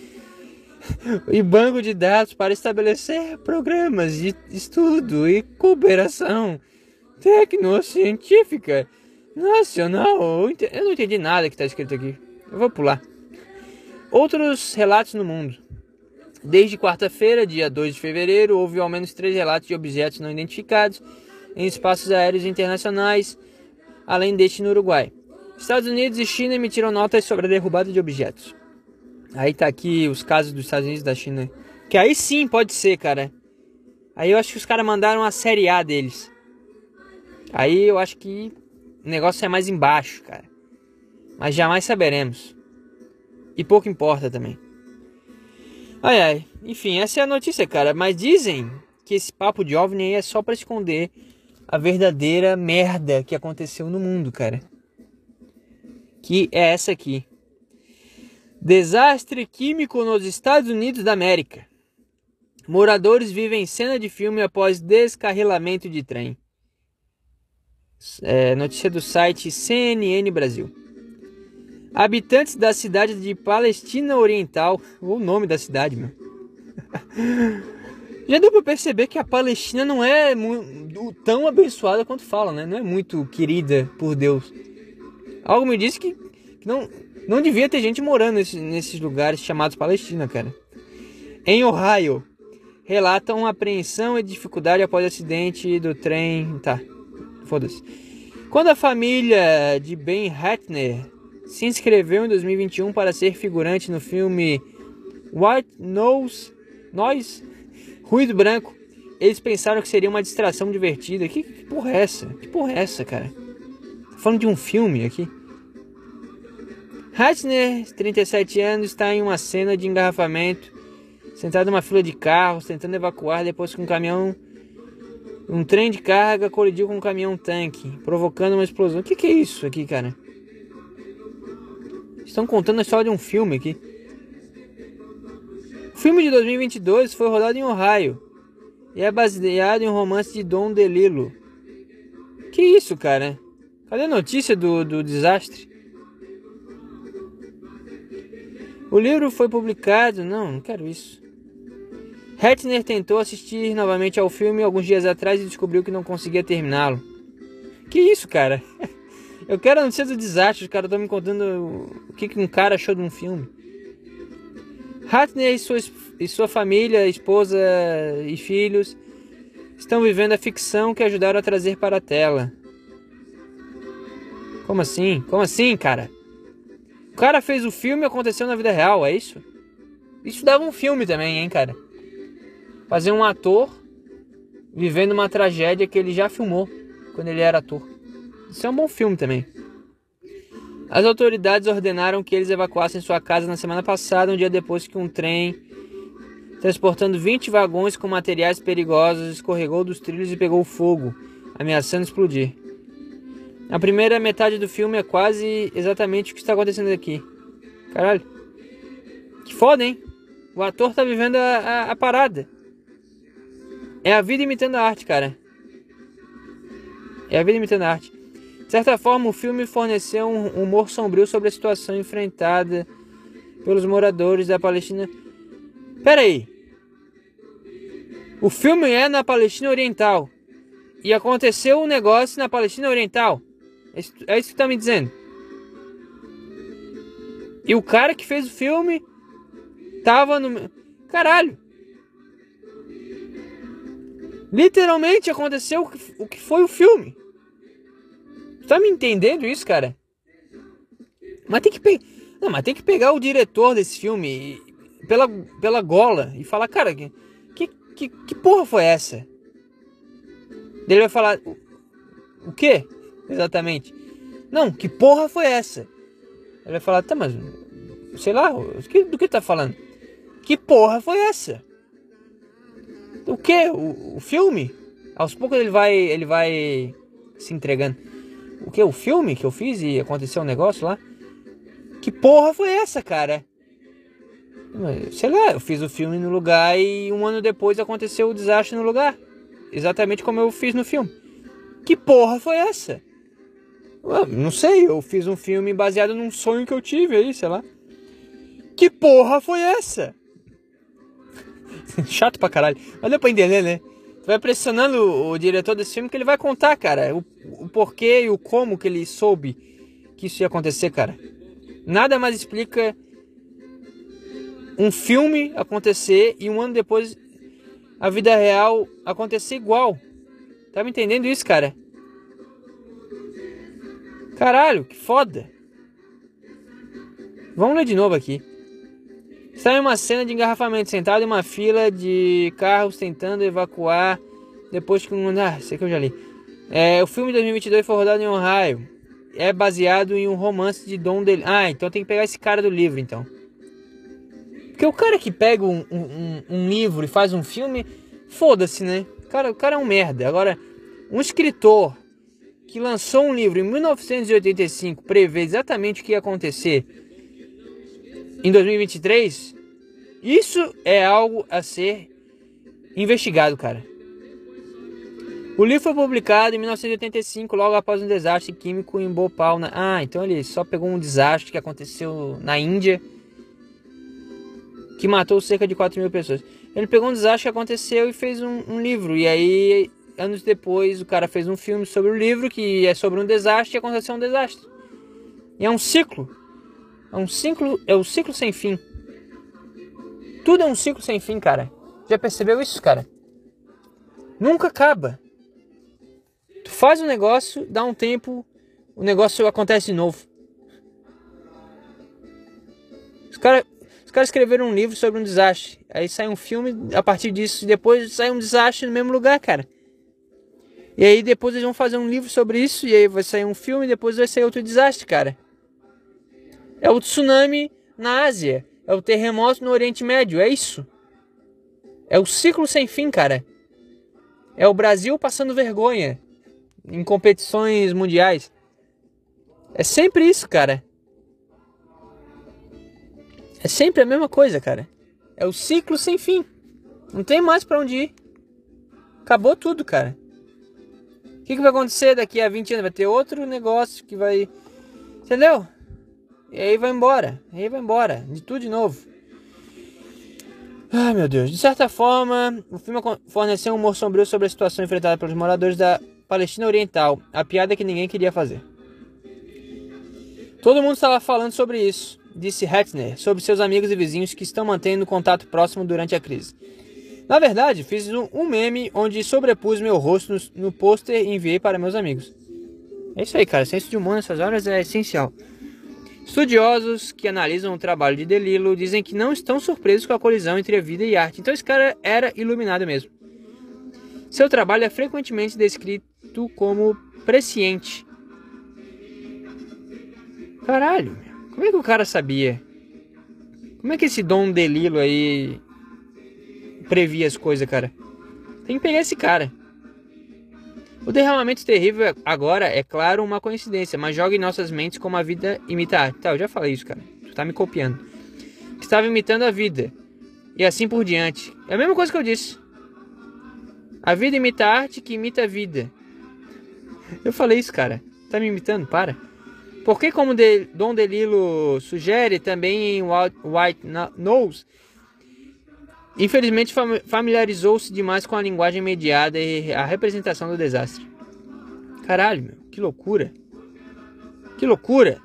e banco de dados para estabelecer programas de estudo e cooperação tecnocientífica nacional. Eu não entendi nada que está escrito aqui. Eu vou pular. Outros relatos no mundo. Desde quarta-feira, dia 2 de fevereiro, houve ao menos três relatos de objetos não identificados em espaços aéreos internacionais além deste no Uruguai. Estados Unidos e China emitiram notas sobre a derrubada de objetos. Aí tá aqui os casos dos Estados Unidos e da China. Que aí sim pode ser, cara. Aí eu acho que os caras mandaram a série A deles. Aí eu acho que o negócio é mais embaixo, cara. Mas jamais saberemos. E pouco importa também. Ai ai. Enfim, essa é a notícia, cara. Mas dizem que esse papo de OVNI é só para esconder a verdadeira merda que aconteceu no mundo, cara. Que é essa aqui. Desastre químico nos Estados Unidos da América. Moradores vivem cena de filme após descarrilamento de trem. É, notícia do site CNN Brasil. Habitantes da cidade de Palestina Oriental, o nome da cidade, meu. Já deu para perceber que a Palestina não é tão abençoada quanto fala, né? Não é muito querida por Deus. Algo me diz que, que não, não devia ter gente morando nesse, nesses lugares chamados Palestina, cara. Em Ohio, relatam apreensão e dificuldade após acidente do trem. Tá, foda-se. Quando a família de Ben Hatner se inscreveu em 2021 para ser figurante no filme White Nose Nós Ruído Branco. Eles pensaram que seria uma distração divertida. Que, que porra é essa? Que porra é essa, cara? Tô falando de um filme aqui. Hatner, 37 anos, está em uma cena de engarrafamento, sentado numa fila de carros, tentando evacuar depois que um caminhão, um trem de carga colidiu com um caminhão tanque, provocando uma explosão. O que, que é isso aqui, cara? Estão contando a história de um filme aqui. O filme de 2022 foi rodado em Ohio e é baseado em um romance de Don DeLillo. Que isso, cara? Cadê a notícia do, do desastre? O livro foi publicado. Não, não quero isso. Hetner tentou assistir novamente ao filme alguns dias atrás e descobriu que não conseguia terminá-lo. Que isso, cara? Eu quero a notícia do desastre. Os caras estão me contando o que, um cara achou de um filme. Hatner e sua, e sua família, esposa e filhos estão vivendo a ficção que ajudaram a trazer para a tela. Como assim? Como assim, cara? O cara fez o filme e aconteceu na vida real, é isso? Isso dava um filme também, hein, cara? Fazer um ator vivendo uma tragédia que ele já filmou quando ele era ator. Isso é um bom filme também. As autoridades ordenaram que eles evacuassem sua casa na semana passada, um dia depois que um trem transportando 20 vagões com materiais perigosos escorregou dos trilhos e pegou fogo, ameaçando explodir. A primeira metade do filme é quase exatamente o que está acontecendo aqui. Caralho. Que foda, hein? O ator tá vivendo a, a, a parada. É a vida imitando a arte, cara. É a vida imitando a arte. De certa forma, o filme forneceu um humor sombrio sobre a situação enfrentada pelos moradores da Palestina. Pera aí. O filme é na Palestina Oriental. E aconteceu um negócio na Palestina Oriental. É isso que tá me dizendo. E o cara que fez o filme tava no. Caralho! Literalmente aconteceu o que foi o filme. Tá me entendendo isso, cara? Mas tem que pegar. Não, mas tem que pegar o diretor desse filme pela, pela gola e falar, cara, que, que, que porra foi essa? Ele vai falar. O quê? Exatamente. Não, que porra foi essa? Ele vai falar, tá, mas. Sei lá, do que tá falando? Que porra foi essa? O que? O, o, filme? Aos poucos ele vai. ele vai se entregando. O que? O filme que eu fiz e aconteceu um negócio lá? Que porra foi essa, cara? Sei lá, eu fiz o filme no lugar e um ano depois aconteceu o desastre no lugar. Exatamente como eu fiz no filme. Que porra foi essa? não sei, eu fiz um filme baseado num sonho que eu tive aí, sei lá. Que porra foi essa? Chato pra caralho. Mas deu pra entender, né? Tu vai pressionando o, o, diretor desse filme que ele vai contar, cara, o, o porquê e o como que ele soube que isso ia acontecer, cara. Nada mais explica um filme acontecer e um ano depois a vida real acontecer igual. Tá me entendendo isso, cara? Caralho, que foda. Vamos ler de novo aqui. Está em uma cena de engarrafamento, sentado em uma fila de carros tentando evacuar depois que um. Ah, sei que eu já li. É, o filme de 2022 foi rodado em Ohio. É baseado em um romance de Don dele. Ah, então tem que pegar esse cara do livro, então. Porque o cara que pega um, um, um livro e faz um filme, foda-se, né? O cara, o cara é um merda. Agora, um escritor que lançou um livro em 1985 prevê exatamente o que ia acontecer em 2023, isso é algo a ser investigado, cara. O livro foi publicado em 1985, logo após um desastre químico em Bhopal. Na... Ah, então ele só pegou um desastre que aconteceu na Índia que matou cerca de 4 mil pessoas. Ele pegou um desastre que aconteceu e fez um, um, livro. E aí, anos depois, o cara fez um filme sobre o livro que é sobre um desastre e aconteceu um desastre. E é um ciclo. É um ciclo, é um ciclo sem fim. Tudo é um ciclo sem fim, cara. Já percebeu isso, cara? Nunca acaba. Tu faz um negócio, dá um tempo, o negócio acontece de novo. caras os cara escreveram um livro sobre um desastre. Aí sai um filme a partir disso. E depois sai um desastre no mesmo lugar, cara. E aí depois eles vão fazer um livro sobre isso. E aí vai sair um filme. E depois vai sair outro desastre, cara. É o tsunami na Ásia. É o terremoto no Oriente Médio. É isso. É o ciclo sem fim, cara. É o Brasil passando vergonha em competições mundiais. É sempre isso, cara. É sempre a mesma coisa, cara. É o ciclo sem fim. Não tem mais para onde ir. Acabou tudo, cara. O que, que vai acontecer daqui a 20 anos? Vai ter outro negócio que vai. Entendeu? E aí vai embora. E aí vai embora. De tudo de novo. Ai meu Deus. De certa forma, o filme forneceu um humor sombrio sobre a situação enfrentada pelos moradores da Palestina Oriental. A piada que ninguém queria fazer. Todo mundo estava falando sobre isso, disse Hetzner, sobre seus amigos e vizinhos que estão mantendo contato próximo durante a crise. Na verdade, fiz um, meme onde sobrepus meu rosto no, no pôster e enviei para meus amigos. É isso aí, cara. Senso de humor nessas horas é essencial. Estudiosos que analisam o trabalho de Delilo dizem que não estão surpresos com a colisão entre a vida e a arte. Então esse cara era iluminado mesmo. Seu trabalho é frequentemente descrito como presciente. Caralho, como é que o cara sabia? Como é que esse Dom Delilo aí previa as coisas, cara? Tem que pegar esse cara. O derramamento terrível agora é claro uma coincidência, mas joga em nossas mentes como a vida imita a arte. Tá, eu já falei isso, cara. Tu tá me copiando. Estava imitando a vida. E assim por diante. É a mesma coisa que eu disse. A vida imita a arte que imita a vida. Eu falei isso, cara. Tá me imitando? Para. Porque como de, Dom Delilo sugere também em White Nose, Infelizmente familiarizou-se demais com a linguagem mediada e a representação do desastre. Caralho, meu, que loucura. Que loucura.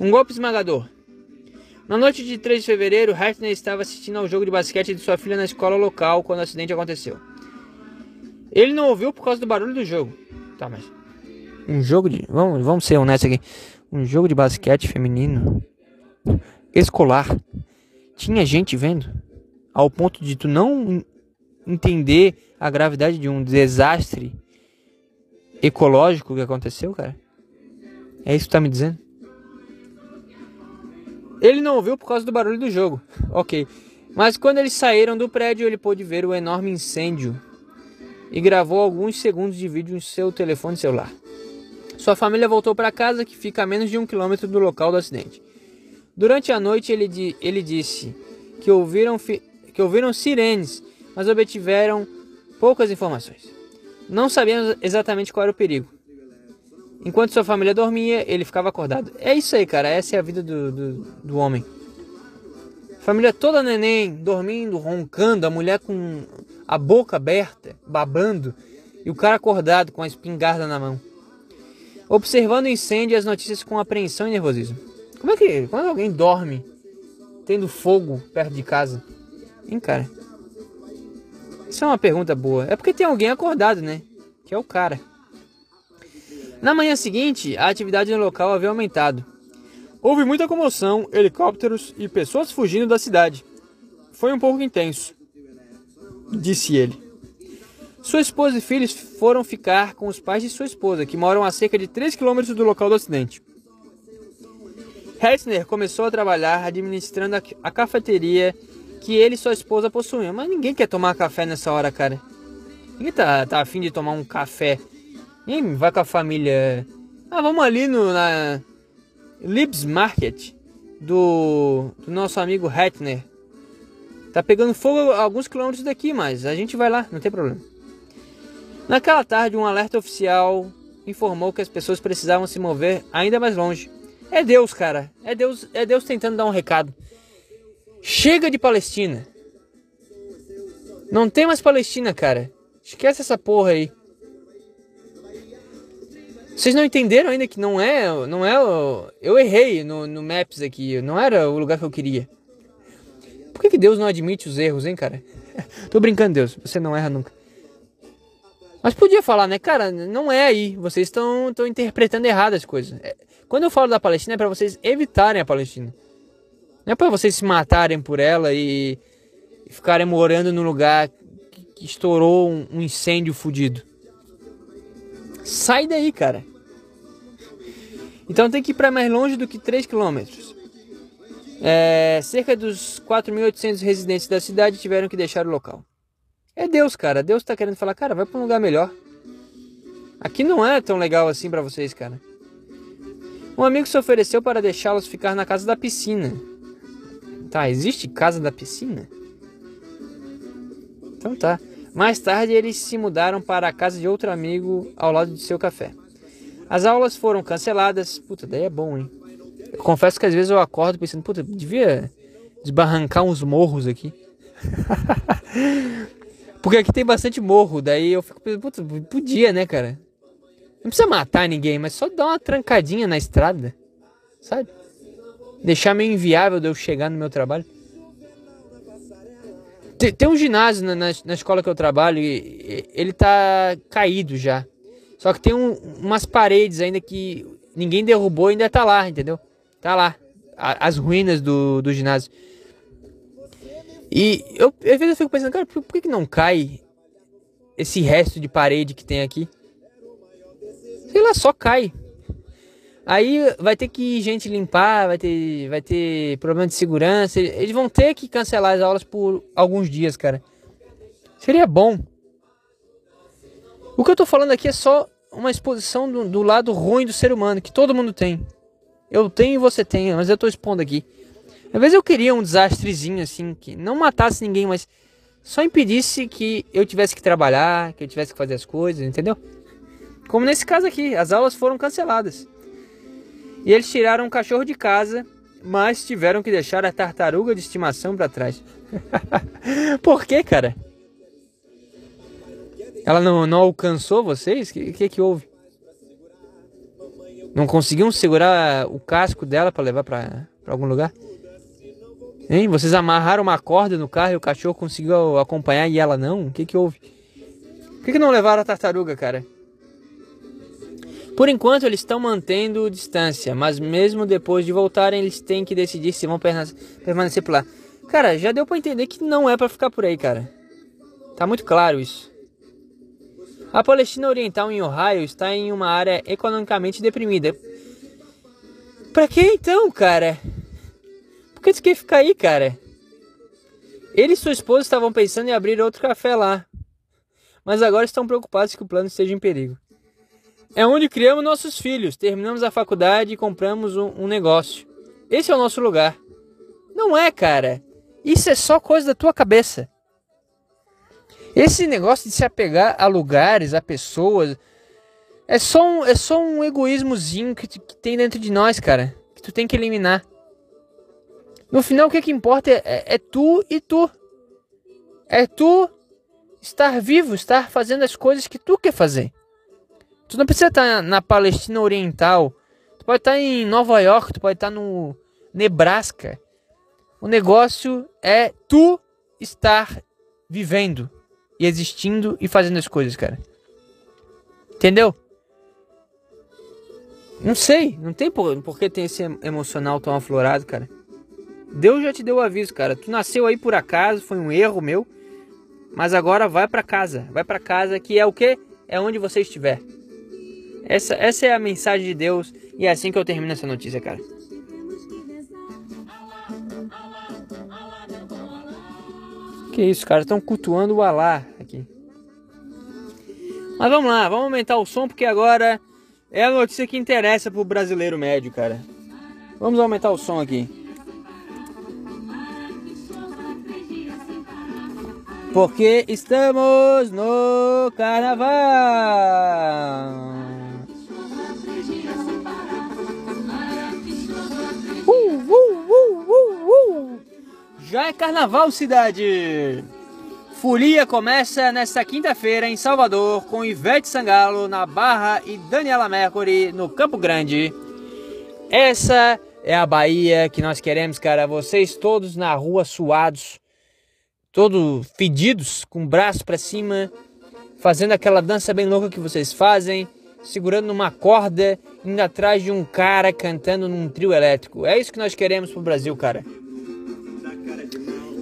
Um golpe esmagador. Na noite de 3 de fevereiro, Hartnell estava assistindo ao jogo de basquete de sua filha na escola local quando o acidente aconteceu. Ele não ouviu por causa do barulho do jogo. Tá, mas. Um jogo de. Vamos, vamos ser honestos aqui. Um jogo de basquete feminino. Escolar tinha gente vendo ao ponto de tu não entender a gravidade de um desastre ecológico que aconteceu, cara? É isso que tá me dizendo? Ele não ouviu por causa do barulho do jogo. Ok. Mas quando eles saíram do prédio, ele pôde ver o enorme incêndio e gravou alguns segundos de vídeo em seu telefone celular. Sua família voltou para casa, que fica a menos de um quilômetro do local do acidente. Durante a noite, ele, ele disse que ouviram, que ouviram sirenes, mas obtiveram poucas informações. Não sabíamos exatamente qual era o perigo. Enquanto sua família dormia, ele ficava acordado. É isso aí, cara. Essa é a vida do, do, do homem. Família toda neném, dormindo, roncando, a mulher com a boca aberta, babando, e o cara acordado com a espingarda na mão. Observando o incêndio e as notícias com apreensão e nervosismo. Como é que. Quando alguém dorme tendo fogo perto de casa? Hein, cara? Isso é uma pergunta boa. É porque tem alguém acordado, né? Que é o cara. Na manhã seguinte, a atividade no local havia aumentado. Houve muita comoção, helicópteros e pessoas fugindo da cidade. Foi um pouco intenso, disse ele. Sua esposa e filhos foram ficar com os pais de sua esposa, que moram a cerca de 3 quilômetros do local do acidente. Hetzner começou a trabalhar administrando a cafeteria que ele e sua esposa possuíam. Mas ninguém quer tomar café nessa hora, cara. Ninguém tá, tá afim de tomar um café. Ninguém vai com a família. Ah, vamos ali no na Libs Market do, do nosso amigo Hetzner. Tá pegando fogo alguns quilômetros daqui, mas a gente vai lá, não tem problema. Naquela tarde, um alerta oficial informou que as pessoas precisavam se mover ainda mais longe. É Deus, cara. É Deus, é Deus tentando dar um recado. Chega de Palestina. Não tem mais Palestina, cara. Esquece essa porra aí. Vocês não entenderam ainda que não é, não é, eu errei no, no Maps aqui, não era o lugar que eu queria. Por que, que Deus não admite os erros, hein, cara? Tô brincando, Deus, você não erra nunca. Mas podia falar, né, cara, não é aí, vocês estão interpretando errado as coisas. É, quando eu falo da Palestina é para vocês evitarem a Palestina. Não é para vocês se matarem por ela e, ficarem morando num lugar que, estourou um, um incêndio fudido. Sai daí, cara. Então tem que ir para mais longe do que 3 quilômetros. É, cerca dos 4.800 residentes da cidade tiveram que deixar o local. É Deus, cara. Deus está querendo falar, cara, vai para um lugar melhor. Aqui não é tão legal assim para vocês, cara. Um amigo se ofereceu para deixá-los ficar na casa da piscina. Tá, existe casa da piscina? Então tá. Mais tarde eles se mudaram para a casa de outro amigo ao lado de seu café. As aulas foram canceladas. Puta, daí é bom, hein? Eu confesso que às vezes eu acordo pensando, puta, devia desbarrancar uns morros aqui. Porque aqui tem bastante morro, daí eu fico pensando, puta, podia, né, cara? Não precisa matar ninguém, mas só dar uma trancadinha na estrada, sabe? Deixar meio inviável de eu chegar no meu trabalho. Tem, tem um ginásio na, na, na, escola que eu trabalho e, e ele tá caído já. Só que tem um, umas paredes ainda que ninguém derrubou e ainda tá lá, entendeu? Tá lá. A, as ruínas do, do ginásio. E eu, às vezes eu fico pensando, cara, por, por que, que não cai esse resto de parede que tem aqui? Sei lá, só cai. Aí vai ter que gente limpar, vai ter, vai ter problema de segurança. Eles vão ter que cancelar as aulas por alguns dias, cara. Seria bom. O que eu tô falando aqui é só uma exposição do, do, lado ruim do ser humano, que todo mundo tem. Eu tenho e você tem, mas eu tô expondo aqui. Às vezes eu queria um desastrezinho assim, que não matasse ninguém, mas só impedisse que eu tivesse que trabalhar, que eu tivesse que fazer as coisas, entendeu? Como nesse caso aqui, as aulas foram canceladas. E eles tiraram o cachorro de casa, mas tiveram que deixar a tartaruga de estimação para trás. Por que, cara? Ela não, não alcançou vocês? O que, que, que houve? Não conseguiam segurar o casco dela para levar para algum lugar? Hein? Vocês amarraram uma corda no carro e o cachorro conseguiu acompanhar e ela não? O que, que houve? Por que, que não levaram a tartaruga, cara? Por enquanto eles estão mantendo distância, mas mesmo depois de voltarem eles têm que decidir se vão permanecer por lá. Cara, já deu para entender que não é para ficar por aí, cara. Tá muito claro isso. A Palestina Oriental em Ohio está em uma área economicamente deprimida. Pra que então, cara? Por que você quer ficar aí, cara? Ele e sua esposa estavam pensando em abrir outro café lá. Mas agora estão preocupados que o plano esteja em perigo. É onde criamos nossos filhos, terminamos a faculdade e compramos um, um negócio. Esse é o nosso lugar. Não é, cara. Isso é só coisa da tua cabeça. Esse negócio de se apegar a lugares, a pessoas, é só um, é só um egoísmozinho que, que tem dentro de nós, cara. Que tu tem que eliminar. No final, o que, que importa é, é, é tu e tu. É tu estar vivo, estar fazendo as coisas que tu quer fazer. Tu não precisa estar na Palestina Oriental. Tu pode estar em Nova York, tu pode estar no Nebraska. O negócio é tu estar vivendo e existindo e fazendo as coisas, cara. Entendeu? Não sei, não tem por, por que tem esse emocional tão aflorado, cara. Deus já te deu o aviso, cara. Tu nasceu aí por acaso, foi um erro meu. Mas agora vai para casa, vai para casa que é o que? É onde você estiver. Essa, essa é a mensagem de Deus e é assim que eu termino essa notícia, cara. Que isso, cara? Estão cultuando o Alá aqui. Mas vamos lá, vamos aumentar o som porque agora é a notícia que interessa pro brasileiro médio, cara. Vamos aumentar o som aqui. Porque estamos no carnaval. Carnaval, cidade! Folia começa nesta quinta-feira em Salvador com Ivete Sangalo na Barra e Daniela Mercury no Campo Grande. Essa é a Bahia que nós queremos, cara. Vocês todos na rua suados, todos fedidos, com o braço para cima, fazendo aquela dança bem louca que vocês fazem, segurando uma corda, indo atrás de um cara cantando num trio elétrico. É isso que nós queremos pro Brasil, cara.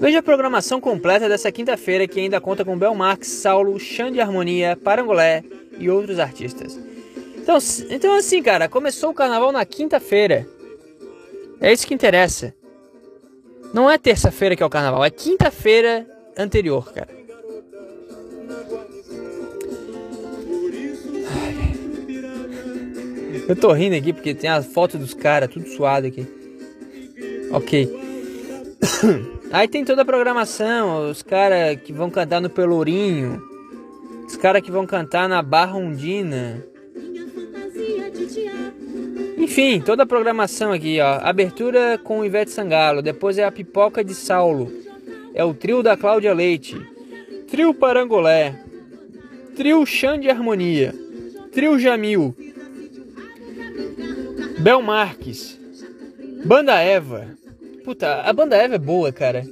Veja a programação completa dessa quinta-feira que ainda conta com Bel Marx, Saulo, Xande Harmonia, Parangolé e outros artistas. Então, então assim, cara, começou o carnaval na quinta-feira. É isso que interessa. Não é terça-feira que é o carnaval, é quinta-feira anterior, cara. Eu tô rindo aqui porque tem a foto dos caras, tudo suado aqui. Ok. Aí tem toda a programação, os caras que vão cantar no Pelourinho, os caras que vão cantar na Barra Undina. Enfim, toda a programação aqui, ó. Abertura com Ivete Sangalo, depois é a Pipoca de Saulo. É o trio da Cláudia Leite. Trio Parangolé. Trio Chã de Harmonia. Trio Jamil. Bel Marques. Banda Eva. Puta, a Banda Eva é boa, cara.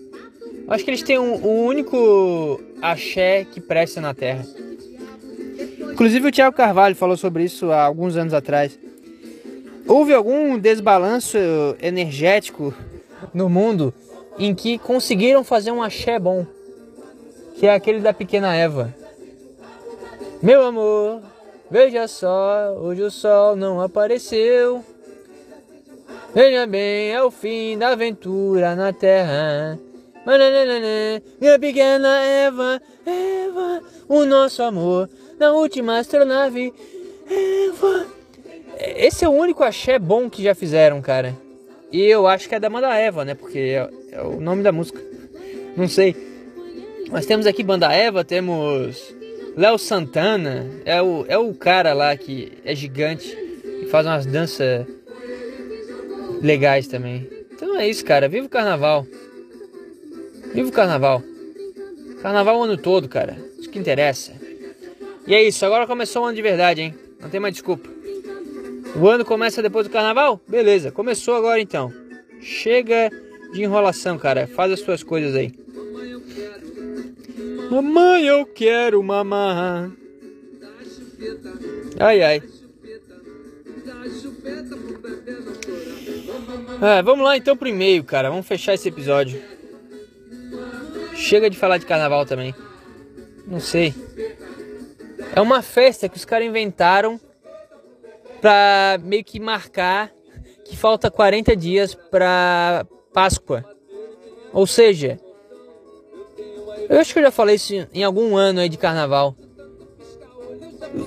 Acho que eles têm um, um único axé que presta na Terra. Inclusive o Thiago Carvalho falou sobre isso há alguns anos atrás. Houve algum desbalanço energético no mundo em que conseguiram fazer um axé bom, que é aquele da pequena Eva. Meu amor, veja só, hoje o sol não apareceu. Veja bem, é o fim da aventura na terra. Minha pequena Eva, Eva, o nosso amor na última astronave. Eva. Esse é o único axé bom que já fizeram, cara. E eu acho que é da Banda Eva, né? Porque é, é o nome da música. Não sei. Nós temos aqui Banda Eva, temos Léo Santana, é o, é o cara lá que é gigante e faz umas danças legais também. Então é isso, cara. Viva o carnaval. Viva o carnaval. Carnaval o ano todo, cara. Isso que interessa. E é isso. Agora começou o ano de verdade, hein? Não tem mais desculpa. O ano começa depois do carnaval? Beleza. Começou agora então. Chega de enrolação, cara. Faz as suas coisas aí. Mamãe, eu quero mamar. Ai, ai. É, vamos lá então pro e-mail, cara. Vamos fechar esse episódio. Chega de falar de carnaval também. Não sei. É uma festa que os caras inventaram pra meio que marcar que falta 40 dias pra Páscoa. Ou seja, eu acho que eu já falei isso em algum ano aí de carnaval.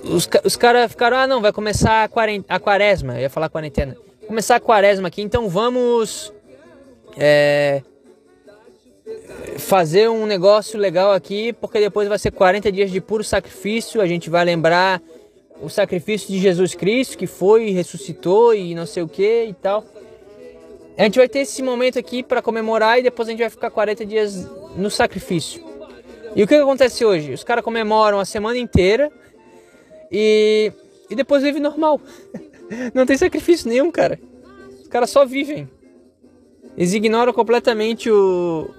Os, os caras ficaram, ah não, vai começar a, quarent, a quaresma. Eu ia falar quarentena começar a quaresma aqui, então vamos é, fazer um negócio legal aqui, porque depois vai ser 40 dias de puro sacrifício. A gente vai lembrar o sacrifício de Jesus Cristo que foi, ressuscitou e não sei o que e tal. A gente vai ter esse momento aqui para comemorar e depois a gente vai ficar 40 dias no sacrifício. E o que, que acontece hoje? Os caras comemoram a semana inteira e, e depois vivem normal. Não tem sacrifício nenhum, cara. Os caras só vivem. Eles ignoram completamente o,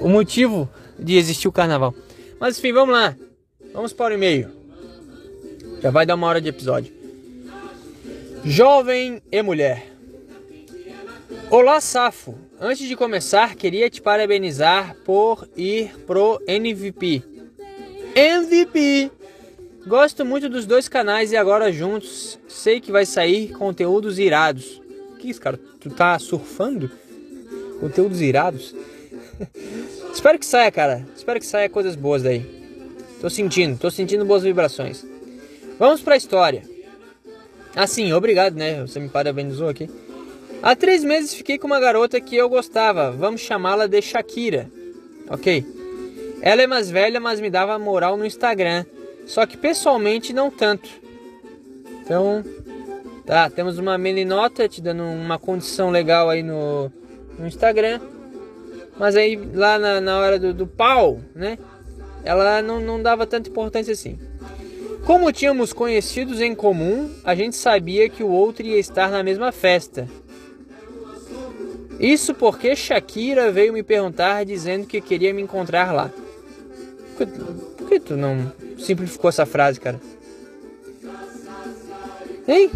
o motivo de existir o carnaval. Mas enfim, vamos lá. Vamos para o e-mail. Já vai dar uma hora de episódio. Jovem e mulher. Olá, Safo. Antes de começar, queria te parabenizar por ir pro MVP. MVP! Gosto muito dos dois canais e agora juntos sei que vai sair conteúdos irados. Que isso, cara? Tu tá surfando? Conteúdos irados? Espero que saia, cara. Espero que saia coisas boas daí. Tô sentindo, tô sentindo boas vibrações. Vamos pra história. Assim, obrigado, né? Você me parabenizou aqui. Há três meses fiquei com uma garota que eu gostava. Vamos chamá-la de Shakira. Ok. Ela é mais velha, mas me dava moral no Instagram. Só que pessoalmente não tanto. Então, tá, temos uma meninota te dando uma condição legal aí no, no Instagram. Mas aí lá na, na hora do, do pau, né? Ela não, não dava tanta importância assim. Como tínhamos conhecidos em comum, a gente sabia que o outro ia estar na mesma festa. Isso porque Shakira veio me perguntar dizendo que queria me encontrar lá. Por que tu não simplificou essa frase, cara? Hein?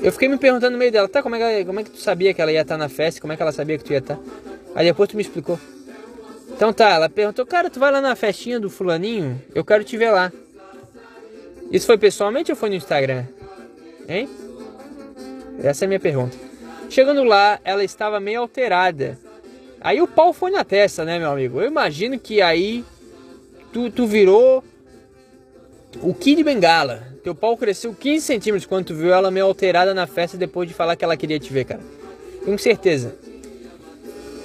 Eu fiquei me perguntando no meio dela, tá, como é que, como é que tu sabia que ela ia estar na festa? Como é que ela sabia que tu ia estar? Aí depois tu me explicou. Então tá, ela perguntou, cara, tu vai lá na festinha do fulaninho? Eu quero te ver lá. Isso foi pessoalmente ou foi no Instagram? Hein? Essa é a minha pergunta. Chegando lá, ela estava meio alterada. Aí o pau foi na testa, né, meu amigo? Eu imagino que aí tu, tu virou o Kid Bengala. Teu pau cresceu 15 centímetros quando tu viu ela meio alterada na festa depois de falar que ela queria te ver, cara. Com certeza.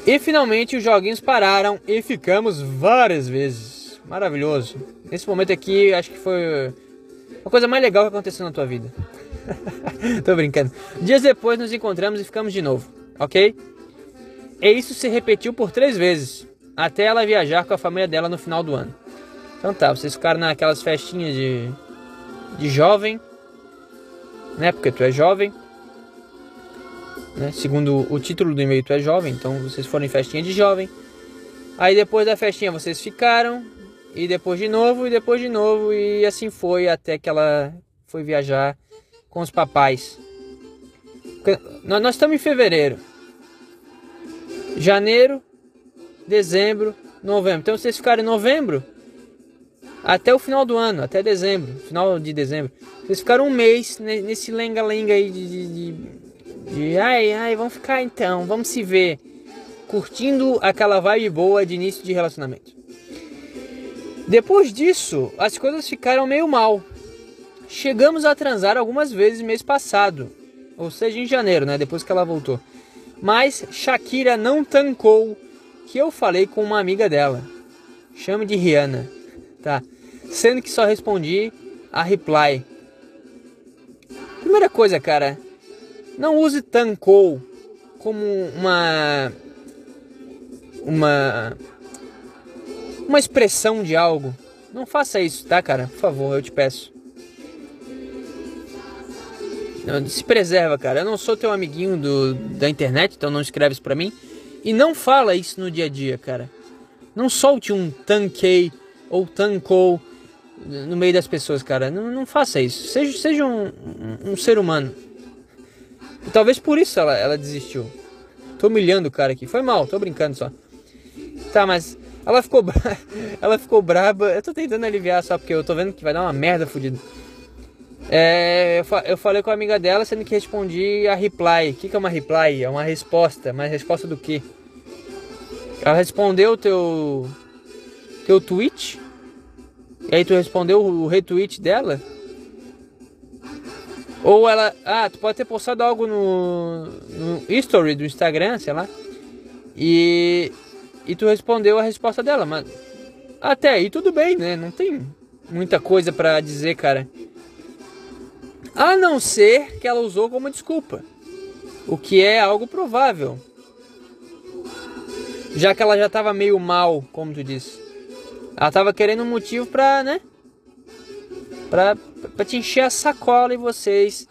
E finalmente os joguinhos pararam e ficamos várias vezes. Maravilhoso. Nesse momento aqui, acho que foi a coisa mais legal que aconteceu na tua vida. Tô brincando. Dias depois nos encontramos e ficamos de novo, ok? E isso se repetiu por três vezes, até ela viajar com a família dela no final do ano. Então tá, vocês ficaram naquelas festinhas de, de jovem, né? Porque tu é jovem. Né? Segundo o título do e-mail, tu é jovem, então vocês foram em festinha de jovem. Aí depois da festinha vocês ficaram, e depois de novo, e depois de novo, e assim foi até que ela foi viajar com os papais. Nós estamos em fevereiro, janeiro, dezembro, novembro. Então vocês ficaram em novembro até o final do ano, até dezembro, final de dezembro. Vocês ficaram um mês nesse lenga-lenga aí de, de, de de ai, ai, vamos ficar então, vamos se ver. Curtindo aquela vibe boa de início de relacionamento. Depois disso, as coisas ficaram meio mal. Chegamos a transar algumas vezes mês passado, ou seja, em janeiro, né? Depois que ela voltou. Mas Shakira não tancou que eu falei com uma amiga dela. Chame de Rihanna, tá? Sendo que só respondi a reply. Primeira coisa, cara, não use tancou como uma uma uma expressão de algo. Não faça isso, tá, cara? Por favor, eu te peço. Se preserva, cara. Eu não sou teu amiguinho do, da internet, então não escreves para mim. E não fala isso no dia a dia, cara. Não solte um tanquei ou tancou no meio das pessoas, cara. Não, não faça isso. Seja, seja um, um, um ser humano. E talvez por isso ela, ela desistiu. Tô humilhando o cara aqui. Foi mal, tô brincando só. Tá, mas ela ficou bra... ela ficou braba. Eu tô tentando aliviar só porque eu tô vendo que vai dar uma merda fodida. É, eu falei com a amiga dela, sendo que respondi a reply. O que, que é uma reply? É uma resposta. Mas resposta do que? Ela respondeu o teu teu tweet. E aí tu respondeu o retweet dela. Ou ela. Ah, tu pode ter postado algo no, no history do Instagram, sei lá. E. E tu respondeu a resposta dela, mas. Até aí tudo bem, né? Não tem muita coisa para dizer, cara. A não ser que ela usou como desculpa. O que é algo provável. Já que ela já tava meio mal, como tu disse. Ela tava querendo um motivo pra, né? para te encher a sacola e vocês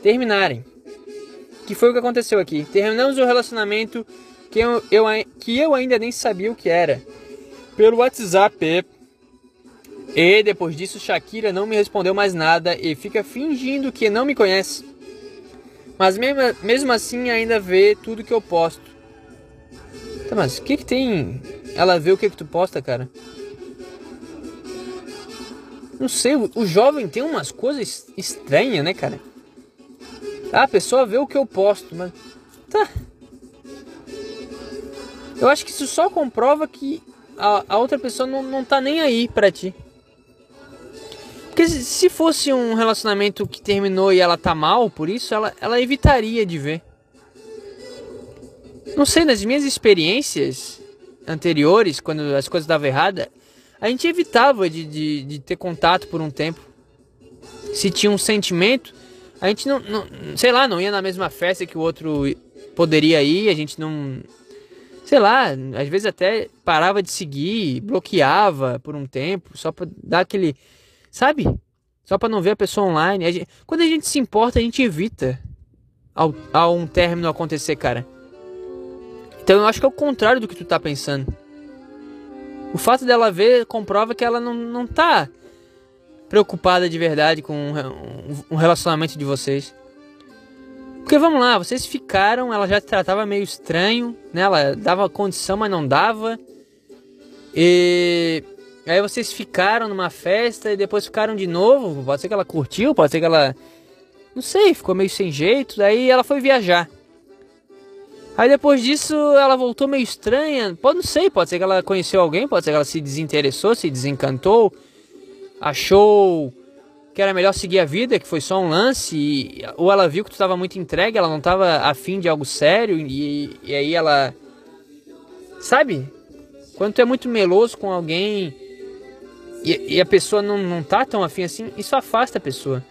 terminarem. Que foi o que aconteceu aqui. Terminamos o relacionamento que eu, eu, que eu ainda nem sabia o que era. Pelo WhatsApp. E depois disso, Shakira não me respondeu mais nada e fica fingindo que não me conhece. Mas mesmo, mesmo assim ainda vê tudo que eu posto. Tá, mas o que, que tem? Ela vê o que, que tu posta, cara? Não sei, o, jovem tem umas coisas estranhas, né, cara? Ah, a pessoa vê o que eu posto, mas. Tá. Eu acho que isso só comprova que a, a outra pessoa não, não tá nem aí pra ti. Porque se fosse um relacionamento que terminou e ela tá mal por isso, ela, ela evitaria de ver. Não sei, nas minhas experiências anteriores, quando as coisas davam errada, a gente evitava de, de, de, ter contato por um tempo. Se tinha um sentimento, a gente não, não, sei lá, não ia na mesma festa que o outro poderia ir, a gente não, sei lá, às vezes até parava de seguir, bloqueava por um tempo, só pra dar aquele, sabe? Só pra não ver a pessoa online. A gente, quando a gente se importa, a gente evita ao, ao um término acontecer, cara. Então eu acho que é o contrário do que tu tá pensando. O fato dela ver comprova que ela não, não tá preocupada de verdade com um, um relacionamento de vocês. Porque vamos lá, vocês ficaram, ela já te tratava meio estranho, né? Ela dava condição, mas não dava. E aí vocês ficaram numa festa e depois ficaram de novo. Pode ser que ela curtiu, pode ser que ela. Não sei, ficou meio sem jeito. Daí ela foi viajar. Aí depois disso ela voltou meio estranha. Pode não sei, pode ser que ela conheceu alguém, pode ser que ela se desinteressou, se desencantou, achou que era melhor seguir a vida, que foi só um lance, e, ou ela viu que tu estava muito entregue, ela não estava afim de algo sério, e, e aí ela. Sabe? Quando tu é muito meloso com alguém e, e, a pessoa não, não tá tão afim assim, isso afasta a pessoa.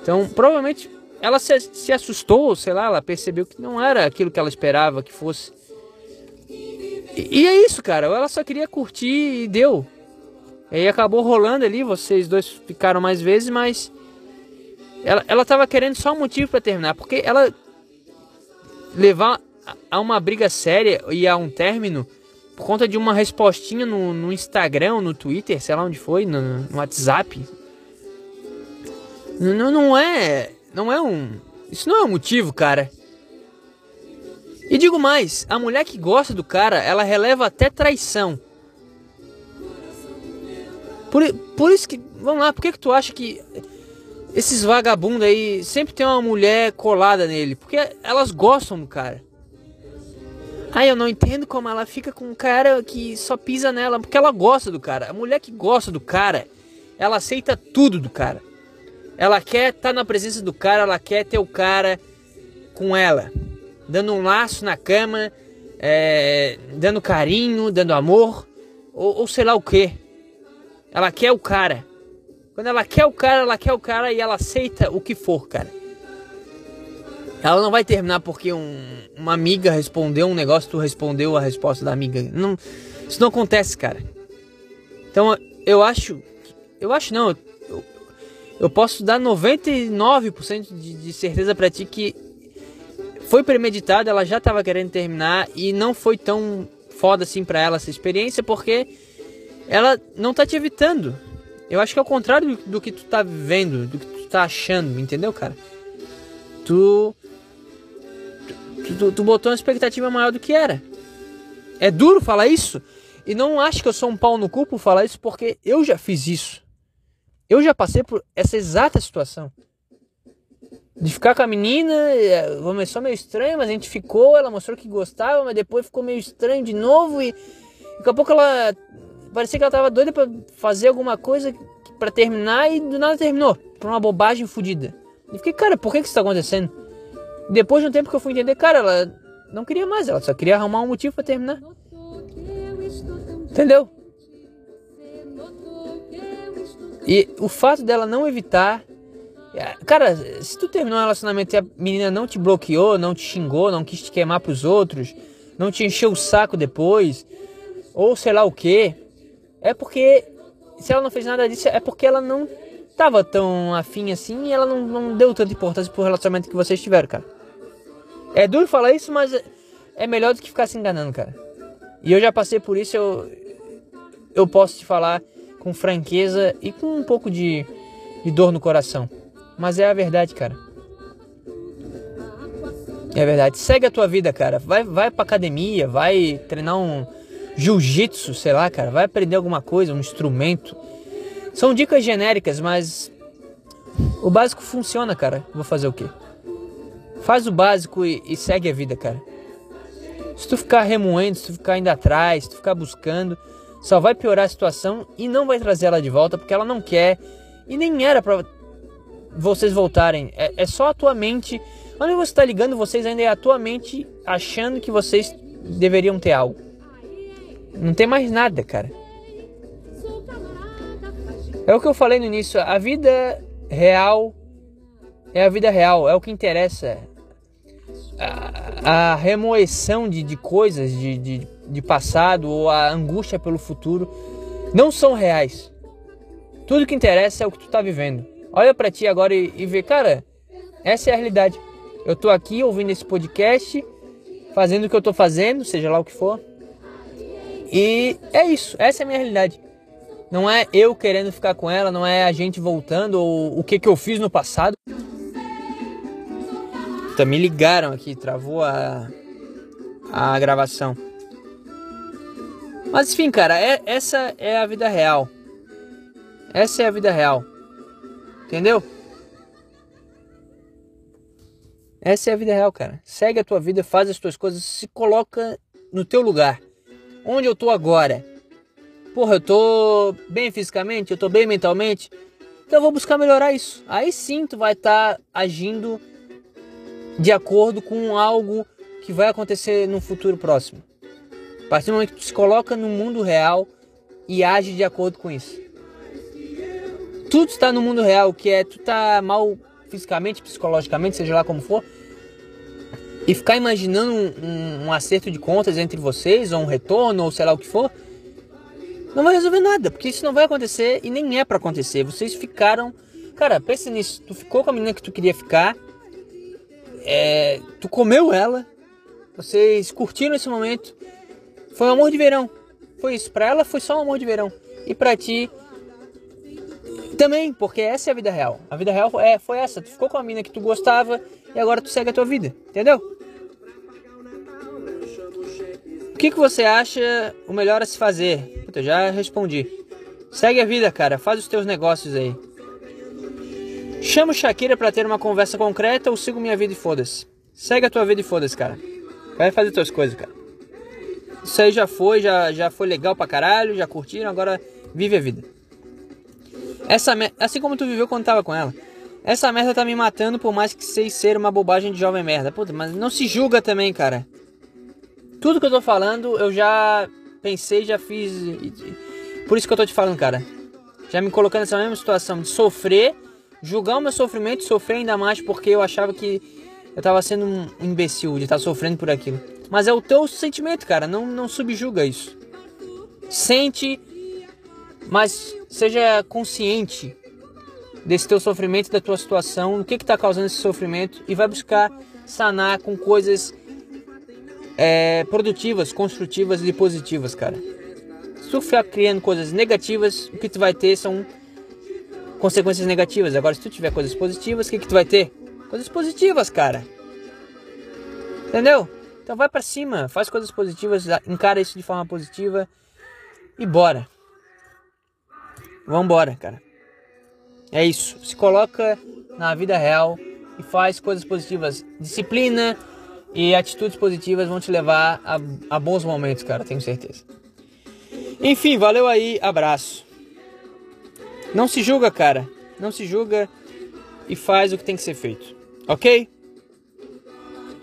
Então, provavelmente ela se, se assustou, sei lá, ela percebeu que não era aquilo que ela esperava que fosse. E, e é isso, cara. Ela só queria curtir e deu. E aí acabou rolando ali, vocês dois ficaram mais vezes, mas ela, ela tava querendo só um motivo para terminar, porque ela levar a uma briga séria e a um término por conta de uma respostinha no, no Instagram, no Twitter, sei lá onde foi, no, no WhatsApp. Não, não é, não é um, isso não é um motivo, cara. E digo mais, a mulher que gosta do cara, ela releva até traição. Por, por isso que. Vamos lá, por que, que tu acha que esses vagabundos aí sempre tem uma mulher colada nele? Porque elas gostam do cara. Ai, eu não entendo como ela fica com um cara que só pisa nela, porque ela gosta do cara. A mulher que gosta do cara, ela aceita tudo do cara. Ela quer estar tá na presença do cara, ela quer ter o cara com ela, dando um laço na cama, é, dando carinho, dando amor, ou, ou sei lá o que. Ela quer o cara. Quando ela quer o cara, ela quer o cara e ela aceita o que for, cara. Ela não vai terminar porque um, uma amiga respondeu um negócio, tu respondeu a resposta da amiga. Não, isso não acontece, cara. Então eu acho. Eu acho não. Eu, eu posso dar 99% de, de certeza para ti que foi premeditado, ela já tava querendo terminar e não foi tão foda assim pra ela essa experiência porque ela não tá te evitando. Eu acho que é o contrário do, do que tu tá vendo, do que tu tá achando, entendeu, cara? Tu tu, tu, tu botou uma expectativa maior do que era. É duro falar isso? E não acho que eu sou um pau no cu por falar isso, porque eu já fiz isso. Eu já passei por essa exata situação. De ficar com a menina, é, começou meio estranho, mas a gente ficou, ela mostrou que gostava, mas depois ficou meio estranho de novo e daqui a pouco ela parecia que ela tava doida para fazer alguma coisa para terminar e do nada terminou. Por uma bobagem fodida. E fiquei, cara, por que, que isso tá acontecendo? Depois de um tempo que eu fui entender, cara, ela não queria mais, ela só queria arrumar um motivo para terminar. Entendeu? E o fato dela não evitar. É, cara, se tu terminou um relacionamento e a menina não te bloqueou, não te xingou, não quis te queimar pros outros, não te encheu o saco depois, ou sei lá o que, é porque se ela não fez nada disso, é porque ela não tava tão afim assim e ela não, não deu tanta importância pro relacionamento que vocês tiveram, cara. É duro falar isso, mas é melhor do que ficar se enganando, cara. E eu já passei por isso, eu, eu posso te falar com franqueza e com um pouco de, de dor no coração. Mas é a verdade, cara. É verdade. Segue a tua vida, cara. Vai, vai pra academia, vai treinar um, jiu-jitsu, sei lá, cara, vai aprender alguma coisa, um instrumento. São dicas genéricas, mas o básico funciona, cara. Vou fazer o quê? Faz o básico e, e segue a vida, cara. Se tu ficar remoendo, se tu ficar indo atrás, se tu ficar buscando, só vai piorar a situação e não vai trazer ela de volta porque ela não quer e nem era para vocês voltarem. É, é, só a tua mente. Onde você está ligando, vocês ainda é a tua mente achando que vocês deveriam ter algo. Não tem mais nada, cara. É o que eu falei no início. A vida real é a vida real, é o que interessa. A, a remoção de, de coisas de, de, de passado ou a angústia pelo futuro não são reais. Tudo que interessa é o que tu tá vivendo. Olha para ti agora e, e vê, cara, essa é a realidade. Eu tô aqui ouvindo esse podcast, fazendo o que eu tô fazendo, seja lá o que for. E é isso, essa é a minha realidade. Não é eu querendo ficar com ela, não é a gente voltando ou o que, que eu fiz no passado. Puta, me ligaram aqui, travou a, a gravação. Mas enfim, cara, é, essa é a vida real. Essa é a vida real. Entendeu? Essa é a vida real, cara. Segue a tua vida, faz as tuas coisas, se coloca no teu lugar. Onde eu tô agora? Porra, eu tô bem fisicamente, eu tô bem mentalmente. Então eu vou buscar melhorar isso. Aí sim tu vai estar tá agindo de acordo com algo que vai acontecer no futuro próximo. A partir do momento que tu se coloca no mundo real e age de acordo com isso. Tudo está no mundo real, que é tu tá mal fisicamente, psicologicamente, seja lá como for, e ficar imaginando um, um, um, acerto de contas entre vocês, ou um retorno, ou sei lá o que for, não vai resolver nada, porque isso não vai acontecer e nem é para acontecer. Vocês ficaram. Cara, pensa nisso. Tu ficou com a menina que tu queria ficar, é, tu comeu ela, vocês curtiram esse momento, foi um amor de verão. Foi isso. Pra ela foi só um amor de verão. E pra ti também, porque essa é a vida real. A vida real é, foi essa. Tu ficou com a mina que tu gostava e agora tu segue a tua vida. Entendeu? O que, que você acha o melhor a se fazer? Puta, já respondi. Segue a vida, cara. Faz os teus negócios aí. Chamo Shakira pra ter uma conversa concreta ou sigo minha vida e foda-se. Segue a tua vida e foda-se, cara. Vai fazer tuas coisas, cara. Isso aí já foi, já, já foi legal pra caralho, já curtiram, agora vive a vida. Essa assim como tu viveu quando tava com ela. Essa merda tá me matando por mais que sei ser uma bobagem de jovem merda. Puta, mas não se julga também, cara. Tudo que eu tô falando, eu já pensei, já fiz. Por isso que eu tô te falando, cara. Já me colocando nessa mesma situação de sofrer, julgar o meu sofrimento, sofrer ainda mais porque eu achava que eu tava sendo um imbecil de estar tá sofrendo por aquilo. Mas é o teu sentimento, cara. Não, não subjuga isso. Sente, mas seja consciente desse teu sofrimento, da tua situação, o que está causando esse sofrimento e vai buscar sanar com coisas é, produtivas, construtivas e positivas, cara. Se tu ficar criando coisas negativas, o que tu vai ter são consequências negativas. Agora, se tu tiver coisas positivas, o que, que tu vai ter? Coisas positivas, cara. Entendeu? Então vai para cima, faz coisas positivas, encara isso de forma positiva e bora. Vambora, cara. É isso. Se coloca na vida real e faz coisas positivas. Disciplina e atitudes positivas vão te levar a, a bons momentos, cara, tenho certeza. Enfim, valeu aí, abraço. Não se julga, cara. Não se julga e faz o que tem que ser feito. Ok?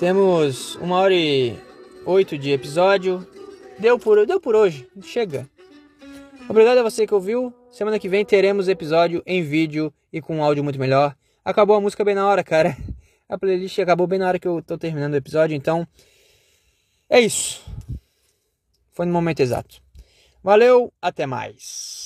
Temos uma hora e oito de episódio. Deu por, deu por hoje. Chega. Obrigado a você que ouviu. Semana que vem teremos episódio em vídeo e com um áudio muito melhor. Acabou a música bem na hora, cara. A playlist acabou bem na hora que eu tô terminando o episódio, então é isso. Foi no momento exato. Valeu, até mais.